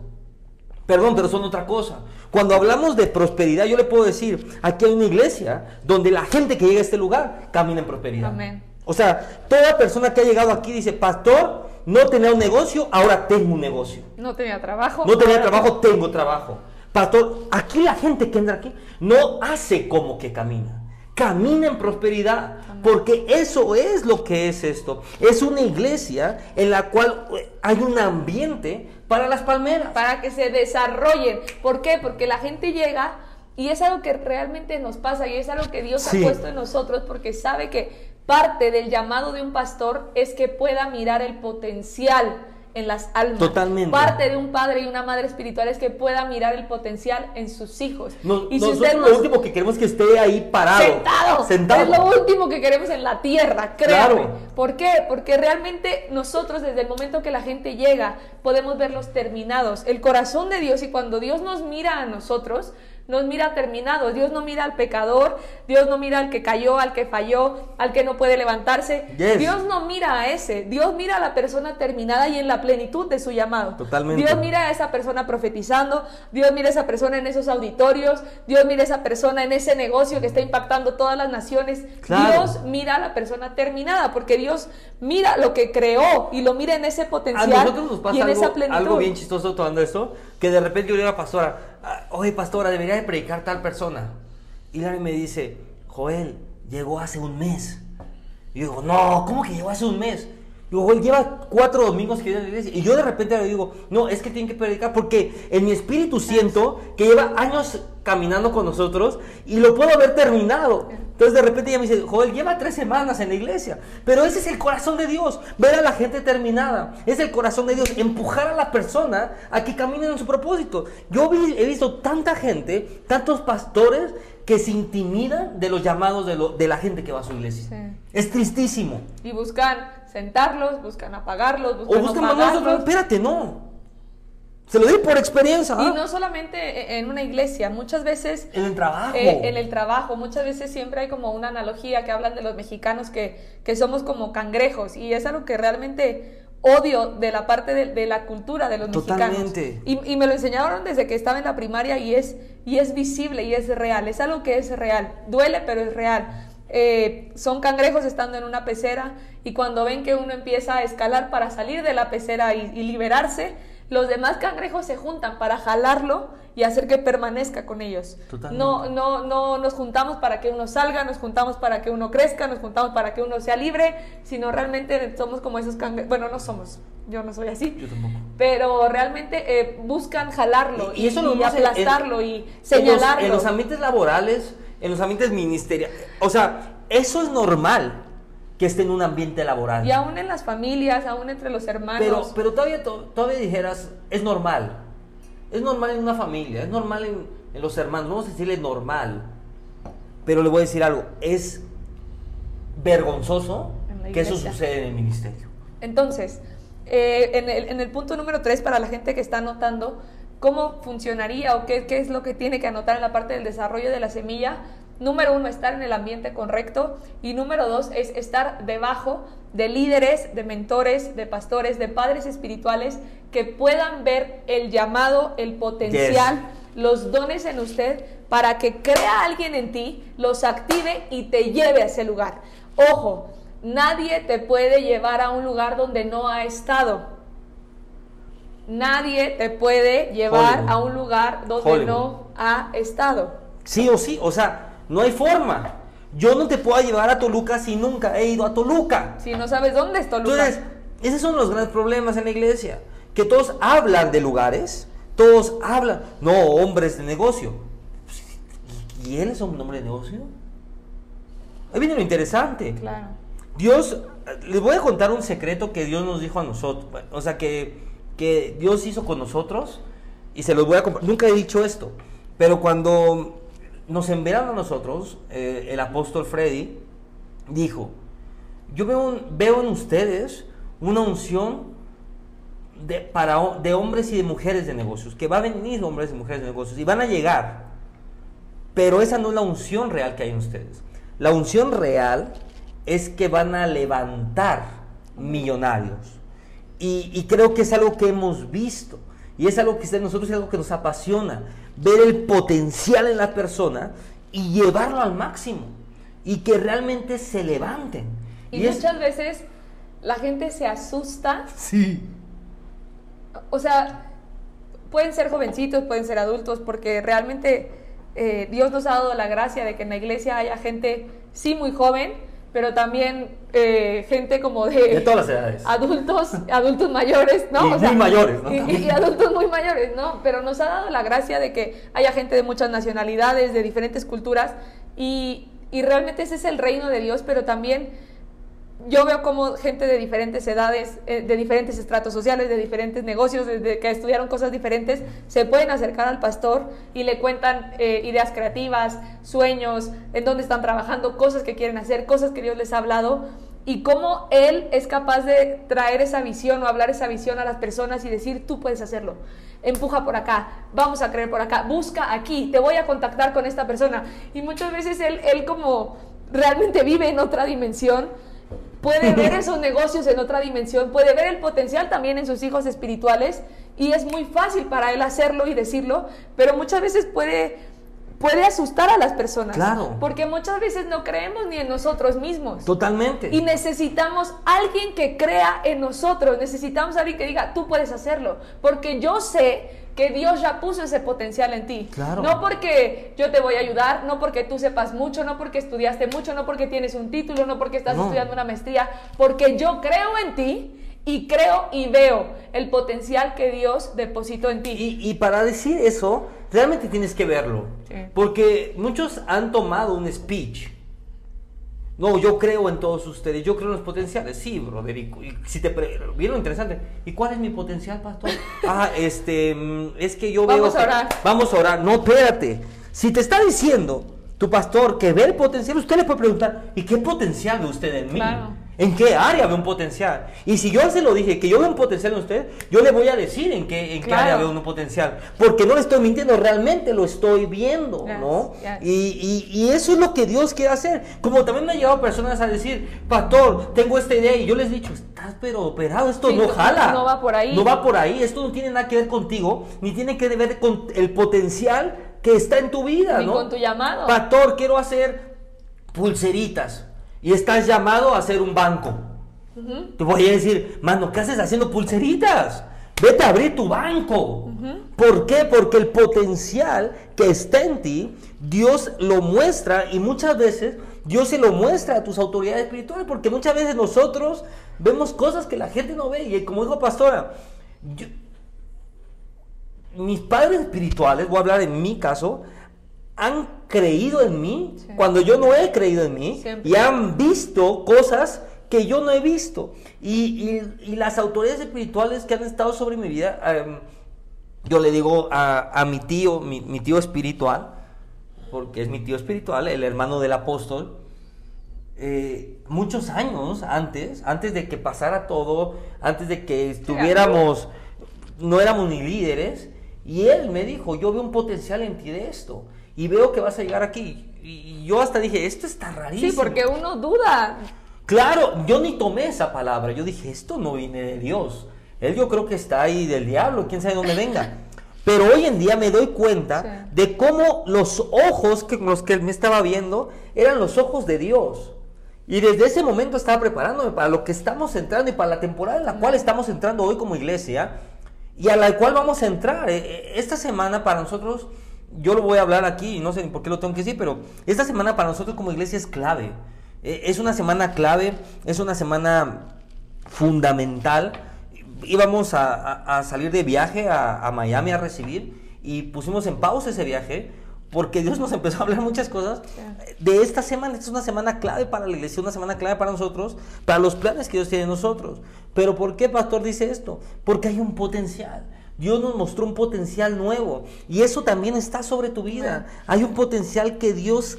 [SPEAKER 1] Perdón, pero son otra cosa. Cuando hablamos de prosperidad, yo le puedo decir, aquí hay una iglesia donde la gente que llega a este lugar camina en prosperidad.
[SPEAKER 2] Amén.
[SPEAKER 1] O sea, toda persona que ha llegado aquí dice, pastor, no tenía un negocio, ahora tengo un negocio.
[SPEAKER 2] No tenía trabajo.
[SPEAKER 1] No tenía trabajo, tengo trabajo. Pastor, aquí la gente que entra aquí no hace como que camina. Camina en prosperidad, porque eso es lo que es esto. Es una iglesia en la cual hay un ambiente para las palmeras.
[SPEAKER 2] para que se desarrollen. ¿Por qué? Porque la gente llega y es algo que realmente nos pasa y es algo que Dios
[SPEAKER 1] Sí.
[SPEAKER 2] ha puesto en nosotros porque sabe que parte del llamado de un pastor es que pueda mirar el potencial en las almas.
[SPEAKER 1] Totalmente.
[SPEAKER 2] Parte de un padre y una madre espiritual es que pueda mirar el potencial en sus hijos.
[SPEAKER 1] No-
[SPEAKER 2] y si
[SPEAKER 1] nosotros
[SPEAKER 2] usted
[SPEAKER 1] lo último que queremos es que esté ahí parado.
[SPEAKER 2] sentado.
[SPEAKER 1] Sentado.
[SPEAKER 2] Es lo último que queremos en la tierra, créame.
[SPEAKER 1] Claro.
[SPEAKER 2] ¿Por qué? Porque realmente nosotros desde el momento que la gente llega podemos verlos terminados. El corazón de Dios y cuando Dios nos mira a nosotros, nos mira terminados. Dios no mira al pecador, Dios no mira al que cayó, al que falló, al que no puede levantarse.
[SPEAKER 1] Yes.
[SPEAKER 2] Dios no mira a ese. Dios mira a la persona terminada y en la plenitud de su llamado.
[SPEAKER 1] Totalmente.
[SPEAKER 2] Dios mira a esa persona profetizando, Dios mira a esa persona en esos auditorios, Dios mira a esa persona en ese negocio que está impactando todas las naciones.
[SPEAKER 1] Claro.
[SPEAKER 2] Dios mira a la persona terminada, porque Dios mira lo que creó y lo mira en ese
[SPEAKER 1] A
[SPEAKER 2] potencial
[SPEAKER 1] nosotros nos
[SPEAKER 2] y en
[SPEAKER 1] algo,
[SPEAKER 2] esa plenitud.
[SPEAKER 1] algo bien chistoso tomando esto, que de repente yo le digo a la pastora, "Ah, oye pastora, debería de predicar tal persona. Y Larry me dice, Joel, llegó hace un mes. Y yo digo, no, ¿cómo que llegó hace un mes? Digo, Joel, lleva cuatro domingos que viene a la iglesia. Y yo de repente le digo, no, es que tiene que predicar porque en mi espíritu siento que lleva años caminando con nosotros y lo puedo haber terminado. Entonces de repente ella me dice, Joel, lleva tres semanas en la iglesia. Pero ese es el corazón de Dios, ver a la gente terminada. Es el corazón de Dios, empujar a la persona a que caminen en su propósito. Yo vi- he visto tanta gente, tantos pastores que se intimidan de los llamados de, lo- de la gente que va a su iglesia.
[SPEAKER 2] Sí.
[SPEAKER 1] Es tristísimo.
[SPEAKER 2] Y buscan sentarlos, buscan apagarlos,
[SPEAKER 1] O
[SPEAKER 2] buscan,
[SPEAKER 1] buscan maneras de
[SPEAKER 2] apagarlos.
[SPEAKER 1] espérate, no. Se lo digo por experiencia.
[SPEAKER 2] Y
[SPEAKER 1] ¿ah?
[SPEAKER 2] no solamente en una iglesia, muchas veces
[SPEAKER 1] En el trabajo.
[SPEAKER 2] Eh, en el trabajo, muchas veces siempre hay como una analogía que hablan de los mexicanos que, que somos como cangrejos y es algo que realmente odio de la parte de, de la cultura de los
[SPEAKER 1] Totalmente.
[SPEAKER 2] mexicanos. Y, y me lo enseñaron desde que estaba en la primaria y es, y es visible y es real, es algo que es real, duele pero es real. Eh, son cangrejos estando en una pecera y cuando ven que uno empieza a escalar para salir de la pecera y, y liberarse, los demás cangrejos se juntan para jalarlo y hacer que permanezca con ellos.
[SPEAKER 1] Totalmente.
[SPEAKER 2] No, no, no nos juntamos para que uno salga, nos juntamos para que uno crezca, nos juntamos para que uno sea libre, sino realmente somos como esos cangrejos. Bueno, no somos, yo no soy así.
[SPEAKER 1] Yo tampoco.
[SPEAKER 2] Pero realmente eh, buscan jalarlo y,
[SPEAKER 1] Y eso lo
[SPEAKER 2] y
[SPEAKER 1] vemos en-
[SPEAKER 2] aplastarlo y
[SPEAKER 1] En los,
[SPEAKER 2] señalarlo.
[SPEAKER 1] en los ambientes laborales, en los ambientes ministeriales. O sea, eso es normal que esté en un ambiente laboral.
[SPEAKER 2] Y aún en las familias, aún entre los hermanos.
[SPEAKER 1] Pero, pero todavía, to- todavía dijeras, es normal. Es normal en una familia, es normal en, en los hermanos. Vamos a decirle normal. Pero le voy a decir algo, es vergonzoso que eso suceda en el ministerio.
[SPEAKER 2] Entonces, eh, en, el, en el punto número 3, para la gente que está anotando, ¿cómo funcionaría o qué, qué es lo que tiene que anotar en la parte del desarrollo de la semilla? Número uno, estar en el ambiente correcto. Y número dos, es estar debajo de líderes, de mentores, de pastores, de padres espirituales que puedan ver el llamado, el potencial, los dones en usted para que crea alguien en ti, los active y te lleve a ese lugar. Ojo, nadie te puede llevar a un lugar donde no ha estado. Nadie te puede llevar
[SPEAKER 1] Hollywood.
[SPEAKER 2] a un lugar donde
[SPEAKER 1] Hollywood.
[SPEAKER 2] no ha estado.
[SPEAKER 1] Sí o sí, o sea, no hay forma. Yo no te puedo llevar a Toluca si nunca he ido a Toluca.
[SPEAKER 2] Si no sabes dónde está Toluca.
[SPEAKER 1] Entonces, esos son los grandes problemas en la iglesia. Que todos hablan de lugares, todos hablan, no, hombres de negocio. ¿Y él es un hombre de negocio? Ahí viene lo interesante.
[SPEAKER 2] Claro.
[SPEAKER 1] Dios, les voy a contar un secreto que Dios nos dijo a nosotros, o sea, que, que Dios hizo con nosotros y se los voy a compartir. Nunca he dicho esto, pero cuando nos enviaron a nosotros, eh, el apóstol Freddy dijo, yo veo, veo en ustedes una unción de, para, de hombres y de mujeres de negocios, que va a venir hombres y mujeres de negocios y van a llegar, pero esa no es la unción real que hay en ustedes. La unción real es que van a levantar millonarios. Y, y creo que es algo que hemos visto. Y es algo que está en nosotros, es algo que nos apasiona. Ver el potencial en la persona y llevarlo al máximo. Y que realmente se levanten.
[SPEAKER 2] Y, muchas veces la gente se asusta.
[SPEAKER 1] Sí.
[SPEAKER 2] O sea, pueden ser jovencitos, pueden ser adultos, porque realmente eh, Dios nos ha dado la gracia de que en la iglesia haya gente, sí, muy joven, pero también eh, gente como de...
[SPEAKER 1] De todas las edades.
[SPEAKER 2] adultos, adultos mayores, ¿no?
[SPEAKER 1] Y muy mayores, ¿no?
[SPEAKER 2] Y, y- y adultos muy mayores, ¿no? Pero nos ha dado la gracia de que haya gente de muchas nacionalidades, de diferentes culturas, y, y realmente ese es el reino de Dios, pero también yo veo como gente de diferentes edades, eh, de diferentes estratos sociales, de diferentes negocios, desde que estudiaron cosas diferentes, se pueden acercar al pastor y le cuentan eh, ideas creativas, sueños, en dónde están trabajando, cosas que quieren hacer, cosas que Dios les ha hablado y cómo Él es capaz de traer esa visión o hablar esa visión a las personas y decir, tú puedes hacerlo. Empuja por acá, vamos a creer por acá, busca aquí, te voy a contactar con esta persona. Y muchas veces Él, él como realmente vive en otra dimensión, puede ver esos negocios en otra dimensión, puede ver el potencial también en sus hijos espirituales y es muy fácil para Él hacerlo y decirlo, pero muchas veces puede puede asustar a las personas.
[SPEAKER 1] Claro.
[SPEAKER 2] Porque muchas veces no creemos ni en nosotros mismos.
[SPEAKER 1] Totalmente.
[SPEAKER 2] Y necesitamos alguien que crea en nosotros. Necesitamos alguien que diga, tú puedes hacerlo. Porque yo sé que Dios ya puso ese potencial en ti.
[SPEAKER 1] Claro.
[SPEAKER 2] No porque yo te voy a ayudar, no porque tú sepas mucho, no porque estudiaste mucho, no porque tienes un título, no porque estás
[SPEAKER 1] No.
[SPEAKER 2] estudiando una maestría, porque yo creo en ti y creo y veo el potencial que Dios depositó en ti.
[SPEAKER 1] Y, y para decir eso, realmente tienes que verlo.
[SPEAKER 2] Sí.
[SPEAKER 1] Porque muchos han tomado un speech. No, yo creo en todos ustedes, yo creo en los potenciales. Sí, Broderico. Y si te lo interesante. ¿Y cuál es mi potencial, pastor? ah, este, mm, es que yo
[SPEAKER 2] Vamos
[SPEAKER 1] veo
[SPEAKER 2] a
[SPEAKER 1] que-
[SPEAKER 2] orar.
[SPEAKER 1] Vamos a orar. No, espérate. Si te está diciendo tu pastor que ve el potencial, usted le puede preguntar, ¿y qué potencial ve usted en mí?
[SPEAKER 2] Claro.
[SPEAKER 1] ¿En qué área ve un potencial? Y si yo se lo dije que yo veo un potencial en usted, yo le voy a decir en qué, en qué
[SPEAKER 2] Claro.
[SPEAKER 1] área veo un potencial. Porque no le estoy mintiendo, realmente lo estoy viendo,
[SPEAKER 2] Yes,
[SPEAKER 1] ¿no?
[SPEAKER 2] yes.
[SPEAKER 1] Y, y- y eso es lo que Dios quiere hacer. Como también me han llegado personas a decir, pastor, tengo esta idea. Y yo les he dicho, estás pero operado, esto
[SPEAKER 2] Sí,
[SPEAKER 1] no- jala.
[SPEAKER 2] no va por ahí.
[SPEAKER 1] No va por ahí, esto no tiene nada que ver contigo, ni tiene que ver con el potencial que está en tu vida,
[SPEAKER 2] Ni
[SPEAKER 1] ¿no?
[SPEAKER 2] con tu llamado.
[SPEAKER 1] Pastor, quiero hacer pulseritas. Y estás llamado a hacer un banco. Te voy a decir, mano, ¿qué haces haciendo pulseritas? Vete a abrir tu banco. ¿Por qué? Porque el potencial que está en ti, Dios lo muestra y muchas veces Dios se lo muestra a tus autoridades espirituales, porque muchas veces nosotros vemos cosas que la gente no ve. Y como dijo Pastora, yo- mis padres espirituales, voy a hablar en mi caso, han creído en mí
[SPEAKER 2] Sí.
[SPEAKER 1] cuando yo no he creído en mí
[SPEAKER 2] Siempre.
[SPEAKER 1] y han visto cosas que yo no he visto. Y, y- y las autoridades espirituales que han estado sobre mi vida, em, yo le digo a, a mi tío, mi, mi tío espiritual, porque es mi tío espiritual, el hermano del apóstol, eh, muchos años antes, antes de que pasara todo, antes de que estuviéramos, no éramos ni líderes, y él me dijo, yo veo un potencial en ti de esto, y veo que vas a llegar aquí. Y yo hasta dije, esto está rarísimo.
[SPEAKER 2] Sí, porque uno duda.
[SPEAKER 1] Claro, yo ni tomé esa palabra. Yo dije, esto no viene de Dios. Él yo creo que está ahí del diablo, quién sabe dónde venga. Pero hoy en día me doy cuenta
[SPEAKER 2] Sí.
[SPEAKER 1] de cómo los ojos que, con los que él me estaba viendo eran los ojos de Dios. Y desde ese momento estaba preparándome para lo que estamos entrando y para la temporada en la cual estamos entrando hoy como iglesia y a la cual vamos a entrar. Eh, eh, Esta semana para nosotros, yo lo voy a hablar aquí y no sé ni por qué lo tengo que decir, pero esta semana para nosotros como iglesia es clave. Eh, Es una semana clave, es una semana fundamental. Íbamos a, a- a salir de viaje a, a Miami a recibir y pusimos en pausa ese viaje porque Dios nos empezó a hablar muchas cosas de esta semana. Esta es una semana clave para la iglesia, una semana clave para nosotros, para los planes que Dios tiene en nosotros. Pero ¿por qué, pastor, dice esto? Porque hay un potencial. Dios nos mostró un potencial nuevo y eso también está sobre tu vida. Hay un potencial que Dios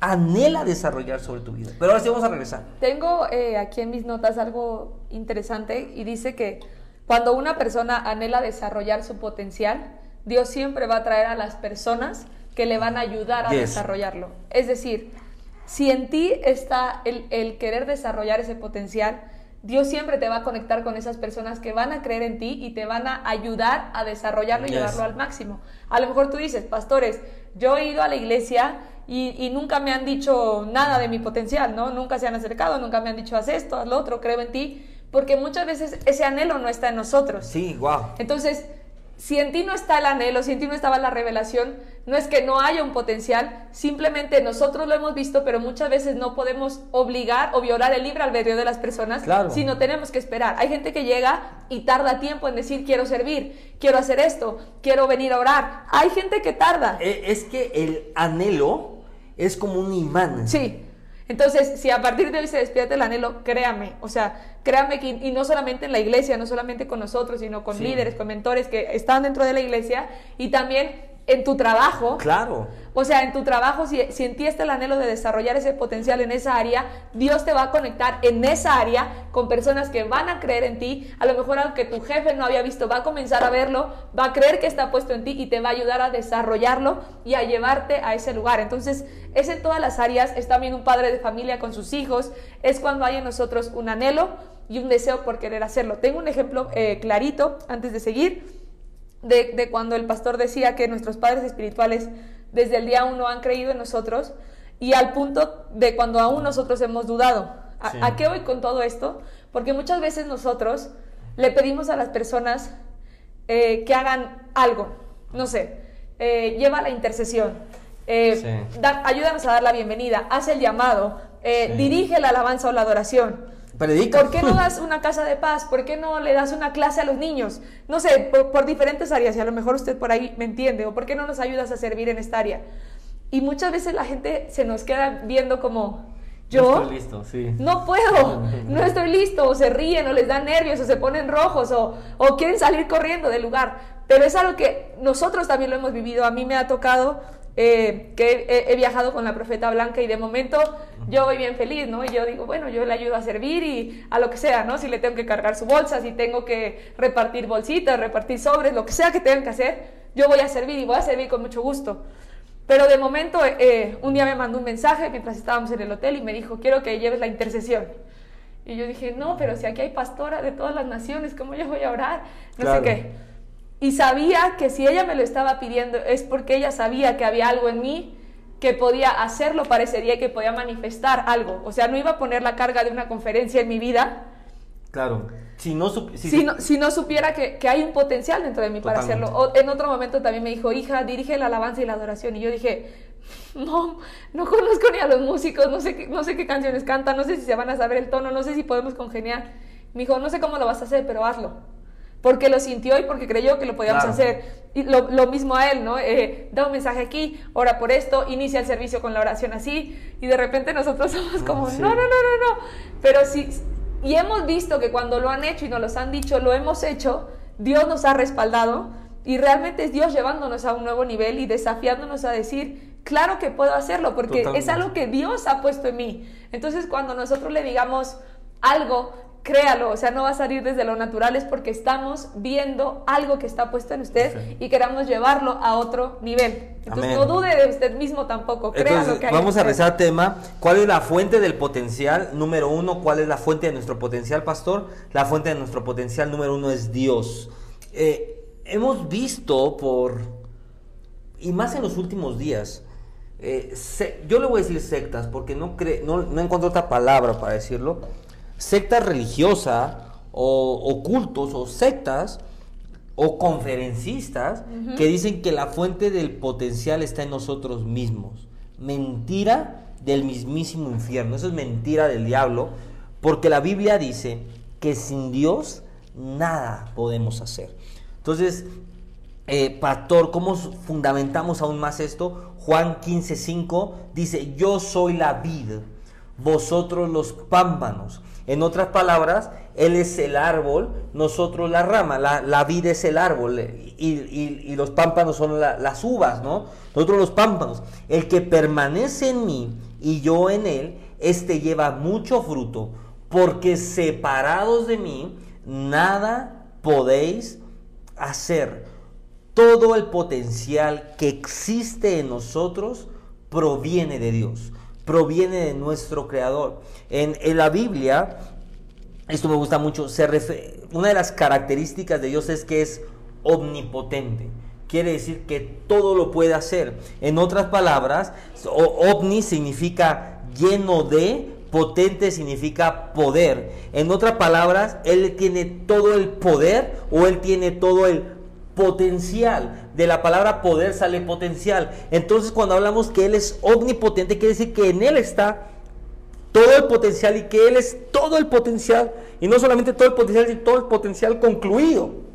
[SPEAKER 1] anhela desarrollar sobre tu vida. Pero ahora sí vamos a regresar.
[SPEAKER 2] Tengo eh, aquí en mis notas algo interesante y dice que cuando una persona anhela desarrollar su potencial, Dios siempre va a traer a las personas que le van a ayudar a
[SPEAKER 1] Yes.
[SPEAKER 2] desarrollarlo. Es decir, si en ti está el, el querer desarrollar ese potencial, Dios siempre te va a conectar con esas personas que van a creer en ti y te van a ayudar a desarrollarlo y
[SPEAKER 1] Yes.
[SPEAKER 2] llevarlo al máximo. A lo mejor tú dices, pastores, yo he ido a la iglesia y, y nunca me han dicho nada de mi potencial, ¿no? Nunca se han acercado, nunca me han dicho, haz esto, haz lo otro, creo en ti, porque muchas veces ese anhelo no está en nosotros.
[SPEAKER 1] Sí, wow.
[SPEAKER 2] Entonces, si en ti no está el anhelo, si en ti no estaba la revelación, no es que no haya un potencial, simplemente nosotros lo hemos visto, pero muchas veces no podemos obligar o violar el libre albedrío de las personas,
[SPEAKER 1] Claro.
[SPEAKER 2] sino tenemos que esperar. Hay gente que llega y tarda tiempo en decir quiero servir, quiero hacer esto, quiero venir a orar. Hay gente que tarda.
[SPEAKER 1] Eh, Es que el anhelo es como un imán.
[SPEAKER 2] Sí. Entonces, si a partir de hoy se despierta el anhelo, créame, o sea, créame que, y no solamente en la iglesia, no solamente con nosotros, sino con líderes, con mentores que están dentro de la iglesia y también en tu trabajo.
[SPEAKER 1] Claro.
[SPEAKER 2] O sea, en tu trabajo, si, si en ti está el anhelo de desarrollar ese potencial en esa área, Dios te va a conectar en esa área con personas que van a creer en ti. A lo mejor algo que tu jefe no había visto, va a comenzar a verlo, va a creer que está puesto en ti y te va a ayudar a desarrollarlo y a llevarte a ese lugar. Entonces, es en todas las áreas, es también un padre de familia con sus hijos, es cuando hay en nosotros un anhelo y un deseo por querer hacerlo. Tengo un ejemplo eh, clarito antes de seguir de, cuando el pastor decía que nuestros padres espirituales desde el día uno han creído en nosotros y al punto de cuando aún nosotros hemos dudado. ¿A, qué voy con todo esto? Porque muchas veces nosotros le pedimos a las personas eh, que hagan algo, no sé, eh, lleva la intercesión, eh, ayúdanos a dar la bienvenida, haz el llamado, dirige la alabanza o la adoración. ¿Por qué no das una casa de paz? ¿Por qué no le das una clase a los niños? No sé, por, diferentes áreas, y a lo mejor usted por ahí me entiende, o ¿por qué no nos ayudas a servir en esta área? Y muchas veces la gente se nos queda viendo como, yo
[SPEAKER 1] no, estoy listo, sí.
[SPEAKER 2] no puedo, no estoy listo, o se ríen, o les dan nervios, o se ponen rojos, o, o quieren salir corriendo del lugar. Pero es algo que nosotros también lo hemos vivido. A mí me ha tocado eh, que he, viajado con la profeta Blanca y de momento yo voy bien feliz, ¿no? Y yo digo, bueno, yo le ayudo a servir y a lo que sea, ¿no? Si le tengo que cargar su bolsa, si tengo que repartir bolsitas, repartir sobres, lo que sea que tengan que hacer, yo voy a servir y voy a servir con mucho gusto. Pero de momento, eh, un día me mandó un mensaje mientras estábamos en el hotel y me dijo, quiero que lleves la intercesión. Y yo dije, no, pero si aquí hay pastora de todas las naciones, ¿cómo yo voy a orar? No sé qué. Y sabía que si ella me lo estaba pidiendo es porque ella sabía que había algo en mí que podía hacerlo, parecería que podía manifestar algo. O sea, no iba a poner la carga de una conferencia en mi vida.
[SPEAKER 1] Claro. Si no,
[SPEAKER 2] si, no, supiera que, hay un potencial dentro de mí para hacerlo. O, en otro momento también me dijo, hija, dirige la alabanza y la adoración. Y yo dije, no, no conozco ni a los músicos, no sé, no sé qué canciones cantan, no sé si se van a saber el tono, no sé si podemos congeniar. Me dijo, no sé cómo lo vas a hacer, pero hazlo porque lo sintió y porque creyó que lo podíamos hacer. Y lo, mismo a él, ¿no? Eh, da un mensaje aquí, ora por esto, inicia el servicio con la oración así, y de repente nosotros somos como, no, no, no, no, no. Pero sí, y hemos visto que cuando lo han hecho y nos los han dicho, lo hemos hecho, Dios nos ha respaldado y realmente es Dios llevándonos a un nuevo nivel y desafiándonos a decir, claro que puedo hacerlo, porque es algo que Dios ha puesto en mí. Entonces, cuando nosotros le digamos algo, créalo, o sea, no va a salir desde lo natural, es porque estamos viendo algo que está puesto en usted y queramos llevarlo a otro nivel. Entonces no dude de usted mismo tampoco, créalo que hay
[SPEAKER 1] Vamos a rezar tema, ¿cuál es la fuente del potencial? Número uno, ¿cuál es la fuente de nuestro potencial, pastor? La fuente de nuestro potencial número uno es Dios. Eh, hemos visto por, y más en los últimos días, eh, yo le voy a decir sectas porque no, cre, no, no encuentro otra palabra para decirlo sectas religiosas o, cultos o sectas o conferencistas que dicen que la fuente del potencial está en nosotros mismos. Mentira del mismísimo infierno. Eso es mentira del diablo, porque la Biblia dice que sin Dios nada podemos hacer. Entonces, eh, pastor, ¿cómo fundamentamos aún más esto? Juan 15:5 dice, yo soy la vid, vosotros los pámpanos. En otras palabras, Él es el árbol, nosotros la rama, la, vida es el árbol y, los pámpanos son las uvas, ¿no? Nosotros los pámpanos. El que permanece en mí y yo en Él, este lleva mucho fruto, porque separados de mí, nada podéis hacer. Todo el potencial que existe en nosotros proviene de Dios proviene de nuestro Creador. En, la Biblia, esto me gusta mucho, se una de las características de Dios es que es omnipotente. Quiere decir que todo lo puede hacer. En otras palabras, ovni significa lleno de, potente significa poder. En otras palabras, Él tiene todo el poder o Él tiene todo el potencial. De la palabra poder sale potencial. Entonces cuando hablamos que Él es omnipotente, quiere decir que en Él está todo el potencial y que Él es todo el potencial. Y no solamente todo el potencial, sino todo el potencial concluido.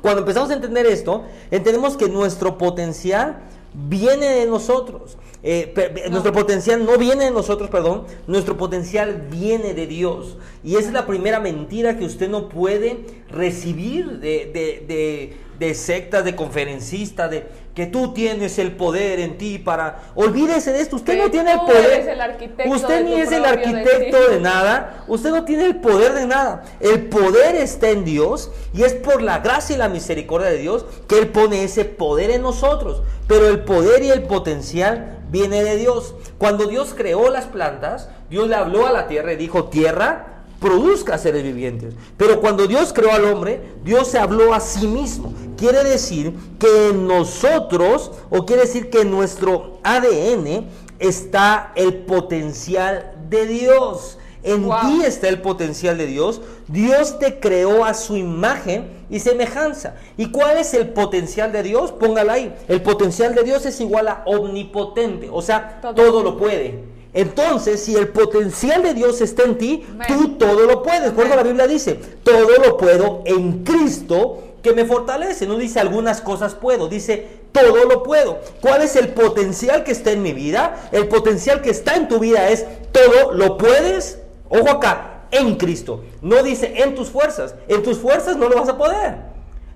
[SPEAKER 1] Cuando empezamos a entender esto, entendemos que nuestro potencial viene de nosotros. Eh, per- nuestro potencial no viene de nosotros, perdón, nuestro potencial viene de Dios. Y esa es la primera mentira que usted no puede recibir de, de, de, de sectas, de conferencistas, de que tú tienes el poder en ti para... Olvídese de esto, usted
[SPEAKER 2] Que
[SPEAKER 1] no tiene el poder.
[SPEAKER 2] el
[SPEAKER 1] usted ni es el arquitecto
[SPEAKER 2] destino.
[SPEAKER 1] de nada, usted no tiene el poder de nada. El poder está en Dios y es por la gracia y la misericordia de Dios que Él pone ese poder en nosotros. Pero el poder y el potencial viene de Dios. Cuando Dios creó las plantas, Dios le habló a la tierra y dijo, tierra, produzca seres vivientes. Pero cuando Dios creó al hombre, Dios se habló a sí mismo. Quiere decir que en nosotros, o quiere decir que en nuestro ADN está el potencial de Dios. En
[SPEAKER 2] Wow.
[SPEAKER 1] ti está el potencial de Dios. Dios te creó a su imagen y semejanza. ¿Y cuál es el potencial de Dios? Póngala ahí. El potencial de Dios es igual a omnipotente, o sea,
[SPEAKER 2] Todo.
[SPEAKER 1] todo, lo puede. Entonces, si el potencial de Dios está en ti, tú todo lo puedes. Por la Biblia dice, todo lo puedo en Cristo que me fortalece. No dice algunas cosas puedo, dice todo lo puedo. ¿Cuál es el potencial que está en mi vida? El potencial que está en tu vida es todo lo puedes. Ojo acá, en Cristo. No dice en tus fuerzas. En tus fuerzas no lo vas a poder.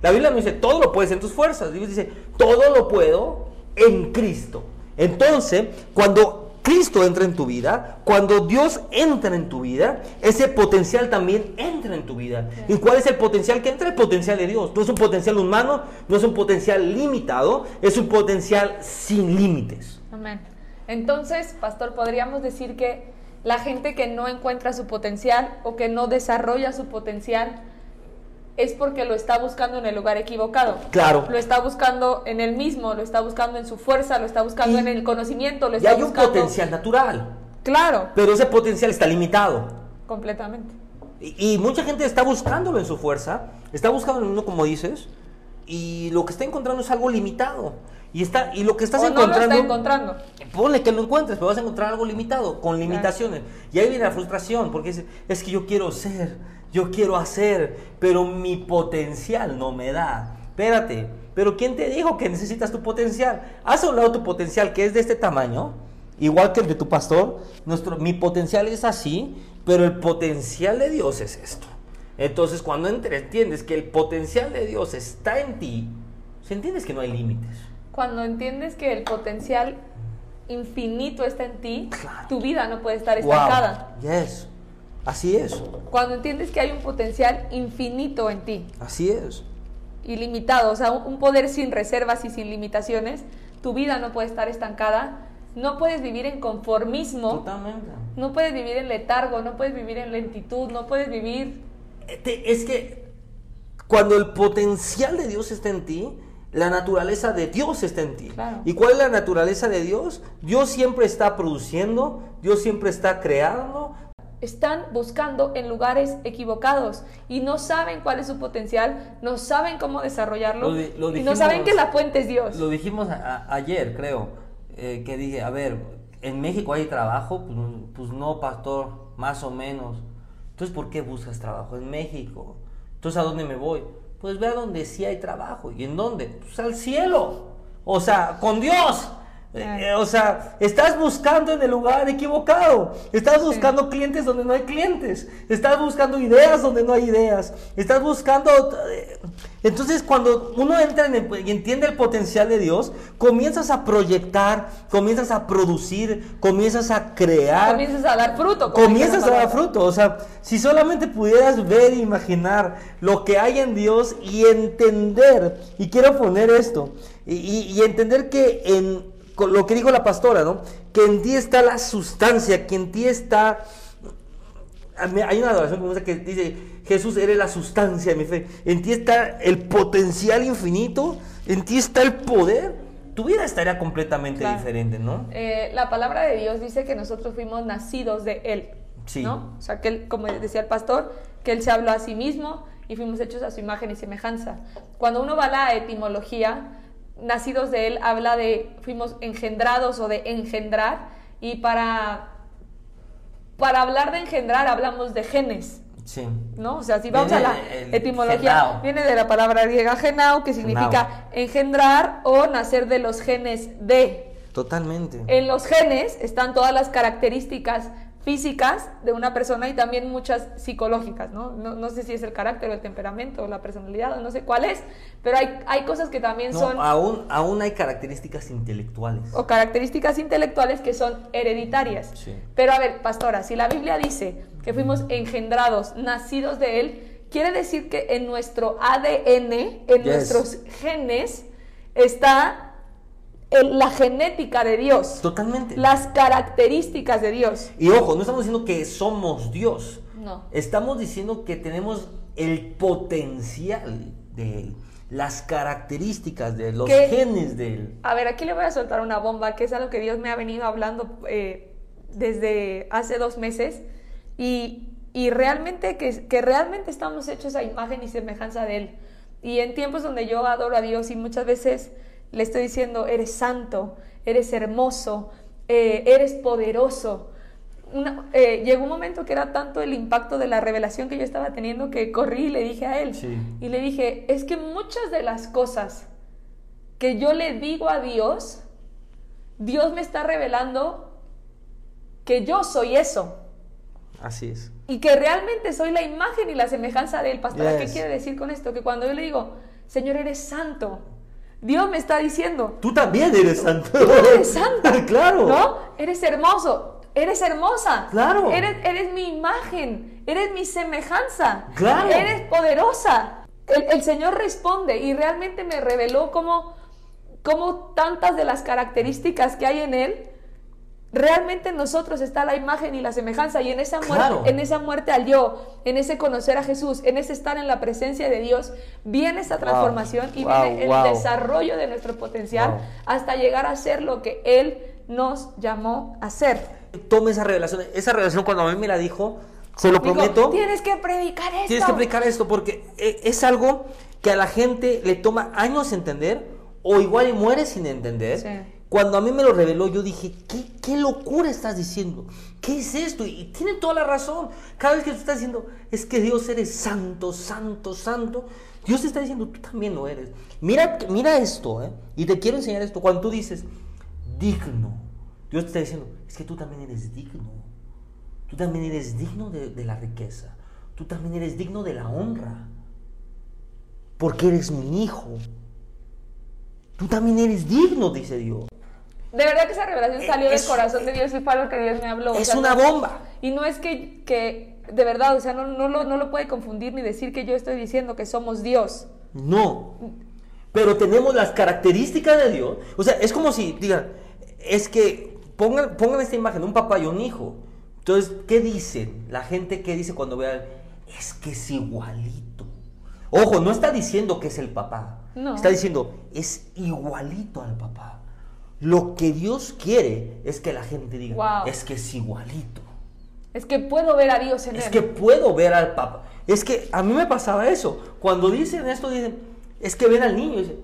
[SPEAKER 1] La Biblia no dice todo lo puedes en tus fuerzas. Dios dice todo lo puedo en Cristo. Entonces, cuando Cristo entra en tu vida, cuando Dios entra en tu vida, ese potencial también entra en tu vida. ¿Y cuál es el potencial que entra? El potencial de Dios. No es un potencial humano, no es un potencial limitado, es un potencial sin límites.
[SPEAKER 2] Amén. Entonces, pastor, podríamos decir que la gente que no encuentra su potencial o que no desarrolla su potencial es porque lo está buscando en el lugar equivocado.
[SPEAKER 1] Claro.
[SPEAKER 2] Lo está buscando en él mismo, lo está buscando en su fuerza, lo está buscando
[SPEAKER 1] Y-
[SPEAKER 2] en el conocimiento, lo
[SPEAKER 1] Y
[SPEAKER 2] está
[SPEAKER 1] hay un potencial natural,
[SPEAKER 2] Claro,
[SPEAKER 1] pero ese potencial está limitado.
[SPEAKER 2] completamente.
[SPEAKER 1] Y, y mucha gente está buscándolo en su fuerza, está buscando en uno como dices, y lo que está encontrando es algo limitado. Y, está, y lo que estás
[SPEAKER 2] o no lo
[SPEAKER 1] encontrando,
[SPEAKER 2] está encontrando.
[SPEAKER 1] ponle que lo encuentres, pero vas a encontrar algo limitado, con limitaciones. Y ahí viene la frustración, porque es, es que yo quiero ser, yo quiero hacer, pero mi potencial no me da. Espérate, pero ¿quién te dijo que necesitas tu potencial? Haz a un lado tu potencial que es de este tamaño, igual que el de tu pastor. Nuestro, mi potencial es así, pero el potencial de Dios es esto. Entonces, cuando entiendes que el potencial de Dios está en ti, entiendes que no hay límites.
[SPEAKER 2] Cuando entiendes que el potencial infinito está en ti,
[SPEAKER 1] Claro.
[SPEAKER 2] tu vida no puede estar
[SPEAKER 1] Wow.
[SPEAKER 2] estancada.
[SPEAKER 1] Yes. Así es.
[SPEAKER 2] Cuando entiendes que hay un potencial infinito en ti,
[SPEAKER 1] Así es.
[SPEAKER 2] ilimitado, o sea, un poder sin reservas y sin limitaciones, tu vida no puede estar estancada, no puedes vivir en conformismo,
[SPEAKER 1] Totalmente.
[SPEAKER 2] no puedes vivir en letargo, no puedes vivir en lentitud, no puedes vivir...
[SPEAKER 1] Es que cuando el potencial de Dios está en ti, la naturaleza de Dios está en ti.
[SPEAKER 2] Claro.
[SPEAKER 1] ¿Y cuál es la naturaleza de Dios? Dios siempre está produciendo, Dios siempre está creando.
[SPEAKER 2] Están buscando en lugares equivocados y no saben cuál es su potencial, no saben cómo desarrollarlo
[SPEAKER 1] Lo di- lo
[SPEAKER 2] y no saben que la fuente es Dios.
[SPEAKER 1] Lo dijimos a- a- ayer, creo, eh, que dije, a ver, ¿en México hay trabajo? Pues, pues no, pastor, más o menos. Entonces, ¿por qué buscas trabajo en México? Entonces, ¿a dónde me voy? Pues ve a donde sí hay trabajo. ¿Y en dónde? Pues al cielo. O sea, con Dios. Eh, o sea, estás buscando en el lugar equivocado. Estás buscando clientes donde no hay clientes. Estás buscando ideas donde no hay ideas. Estás buscando... eh, Entonces, cuando uno entra en el- y entiende el potencial de Dios, comienzas a proyectar, comienzas a producir, comienzas a crear
[SPEAKER 2] Comienzas a dar fruto.
[SPEAKER 1] comienzas a dar fruto. O sea, si solamente pudieras ver e imaginar lo que hay en Dios y entender, y quiero poner esto, y, y- y entender que en con lo que dijo la pastora, ¿no? Que en ti está la sustancia, que en ti está... Hay una adoración que dice, Jesús, eres la sustancia de mi fe. En ti está el potencial infinito, en ti está el poder. Tu vida estaría completamente
[SPEAKER 2] Claro.
[SPEAKER 1] diferente, ¿no?
[SPEAKER 2] Eh, la palabra de Dios dice que nosotros fuimos nacidos de Él.
[SPEAKER 1] Sí.
[SPEAKER 2] ¿no? O sea, que Él, como decía el pastor, que Él se habló a sí mismo y fuimos hechos a su imagen y semejanza. Cuando uno va a la etimología, nacidos de Él habla de fuimos engendrados o de engendrar y para, para hablar de engendrar hablamos de genes.
[SPEAKER 1] Sí.
[SPEAKER 2] ¿No? O sea, si vamos a la etimología,
[SPEAKER 1] genao.
[SPEAKER 2] viene de la palabra griega genao, que significa engendrar o nacer de los genes de.
[SPEAKER 1] Totalmente.
[SPEAKER 2] En los genes están todas las características físicas de una persona y también muchas psicológicas, ¿no? No, sé si es el carácter o el temperamento o la personalidad o no sé cuál es, pero hay, hay cosas que también son...
[SPEAKER 1] Aún, aún hay características intelectuales.
[SPEAKER 2] O características intelectuales que son hereditarias. Pero a ver, pastora, si la Biblia dice que fuimos engendrados, nacidos de Él, quiere decir que en nuestro ADN, en nuestros genes, está la genética de Dios.
[SPEAKER 1] Totalmente.
[SPEAKER 2] Las características de Dios.
[SPEAKER 1] Y ojo, no estamos diciendo que somos Dios.
[SPEAKER 2] No.
[SPEAKER 1] Estamos diciendo que tenemos el potencial de Él, las características de los genes de Él.
[SPEAKER 2] A ver, aquí le voy a soltar una bomba, que es algo que Dios me ha venido hablando eh, desde hace dos meses. Y, y realmente, que, que realmente estamos hechos a imagen y semejanza de Él. Y en tiempos donde yo adoro a Dios y muchas veces le estoy diciendo, eres santo, eres hermoso, eh, eres poderoso. Eh, llegó un momento que era tanto el impacto de la revelación que yo estaba teniendo que corrí y le dije a él. Y le dije, es que muchas de las cosas que yo le digo a Dios, Dios me está revelando que yo soy eso.
[SPEAKER 1] Así es.
[SPEAKER 2] Y que realmente soy la imagen y la semejanza de Él. Pastora, ¿qué quiere decir con esto? Que cuando yo le digo, Señor, eres santo, Dios me está diciendo.
[SPEAKER 1] Tú también eres santo.
[SPEAKER 2] Tú eres santa.
[SPEAKER 1] claro.
[SPEAKER 2] ¿No? Eres hermoso. Eres hermosa.
[SPEAKER 1] Claro.
[SPEAKER 2] Eres, eres mi imagen. Eres mi semejanza.
[SPEAKER 1] Claro.
[SPEAKER 2] Eres poderosa. El, Señor responde y realmente me reveló cómo, cómo tantas de las características que hay en Él realmente en nosotros está la imagen y la semejanza y en esa muerte, en esa muerte al yo, en ese conocer a Jesús, en ese estar en la presencia de Dios, viene esa transformación y viene el desarrollo de nuestro potencial hasta llegar a ser lo que Él nos llamó a ser.
[SPEAKER 1] Tome esa revelación, esa revelación cuando a mí me la dijo, se lo prometo.
[SPEAKER 2] Tienes que predicar esto.
[SPEAKER 1] Tienes que predicar esto porque eh, es algo que a la gente le toma años entender o igual y muere sin entender. Sí cuando a mí me lo reveló, yo dije, ¿qué, locura estás diciendo? ¿Qué es esto? Y tiene toda la razón. Cada vez que tú estás diciendo, es que Dios eres santo, santo, santo, Dios te está diciendo, tú también lo eres. Mira, mira esto, ¿eh? Y te quiero enseñar esto. Cuando tú dices, digno, Dios te está diciendo, es que tú también eres digno. Tú también eres digno de, de la riqueza. Tú también eres digno de la honra. Porque eres mi hijo. Tú también eres digno, dice Dios.
[SPEAKER 2] De verdad que esa revelación salió del corazón de Dios y fue algo que Dios me habló.
[SPEAKER 1] Es una bomba.
[SPEAKER 2] Y no es que, que de verdad, o sea, no, no, lo, no lo puede confundir ni decir que yo estoy diciendo que somos Dios.
[SPEAKER 1] No. Pero tenemos las características de Dios. O sea, es como si digan, es que pongan, pongan esta imagen, un papá y un hijo. Entonces, ¿qué dicen? La gente, ¿qué dice cuando vean? Es que es igualito. Ojo, no está diciendo que es el papá. No. Está diciendo, es igualito al papá. Lo que Dios quiere es que la gente diga, es que es igualito.
[SPEAKER 2] Es que puedo ver a Dios en
[SPEAKER 1] él.
[SPEAKER 2] Es
[SPEAKER 1] que puedo ver al Papa. Es que a mí me pasaba eso. Cuando dicen esto, dicen, es que ven al niño. Dicen,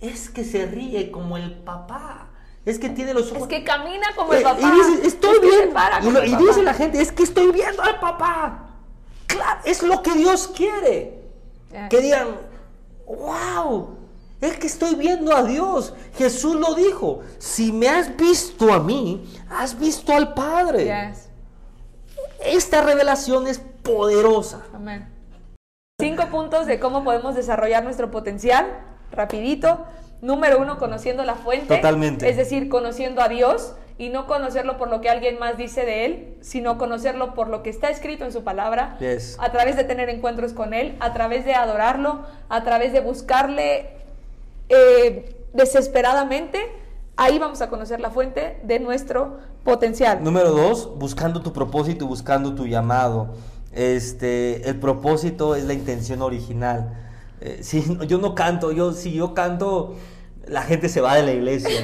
[SPEAKER 1] es que se ríe como el papá. Es que tiene los ojos.
[SPEAKER 2] Es que camina como el eh, papá.
[SPEAKER 1] Y dice, estoy viendo. Y, dice la gente, es que estoy viendo al papá. Claro, es lo que Dios quiere. Que digan, wow, es que estoy viendo a Dios. Jesús lo dijo. Si me has visto a mí, has visto al Padre. Esta revelación es poderosa.
[SPEAKER 2] Amén. Cinco puntos de cómo podemos desarrollar nuestro potencial. Rapidito. Número uno, conociendo la fuente.
[SPEAKER 1] Totalmente.
[SPEAKER 2] Es decir, conociendo a Dios y no conocerlo por lo que alguien más dice de Él, sino conocerlo por lo que está escrito en su palabra, a través de tener encuentros con Él, a través de adorarlo, a través de buscarle eh, desesperadamente, ahí vamos a conocer la fuente de nuestro potencial.
[SPEAKER 1] Número dos, buscando tu propósito buscando tu llamado. Este, el propósito es la intención original. Eh, si yo no canto, yo si yo canto, la gente se va de la iglesia.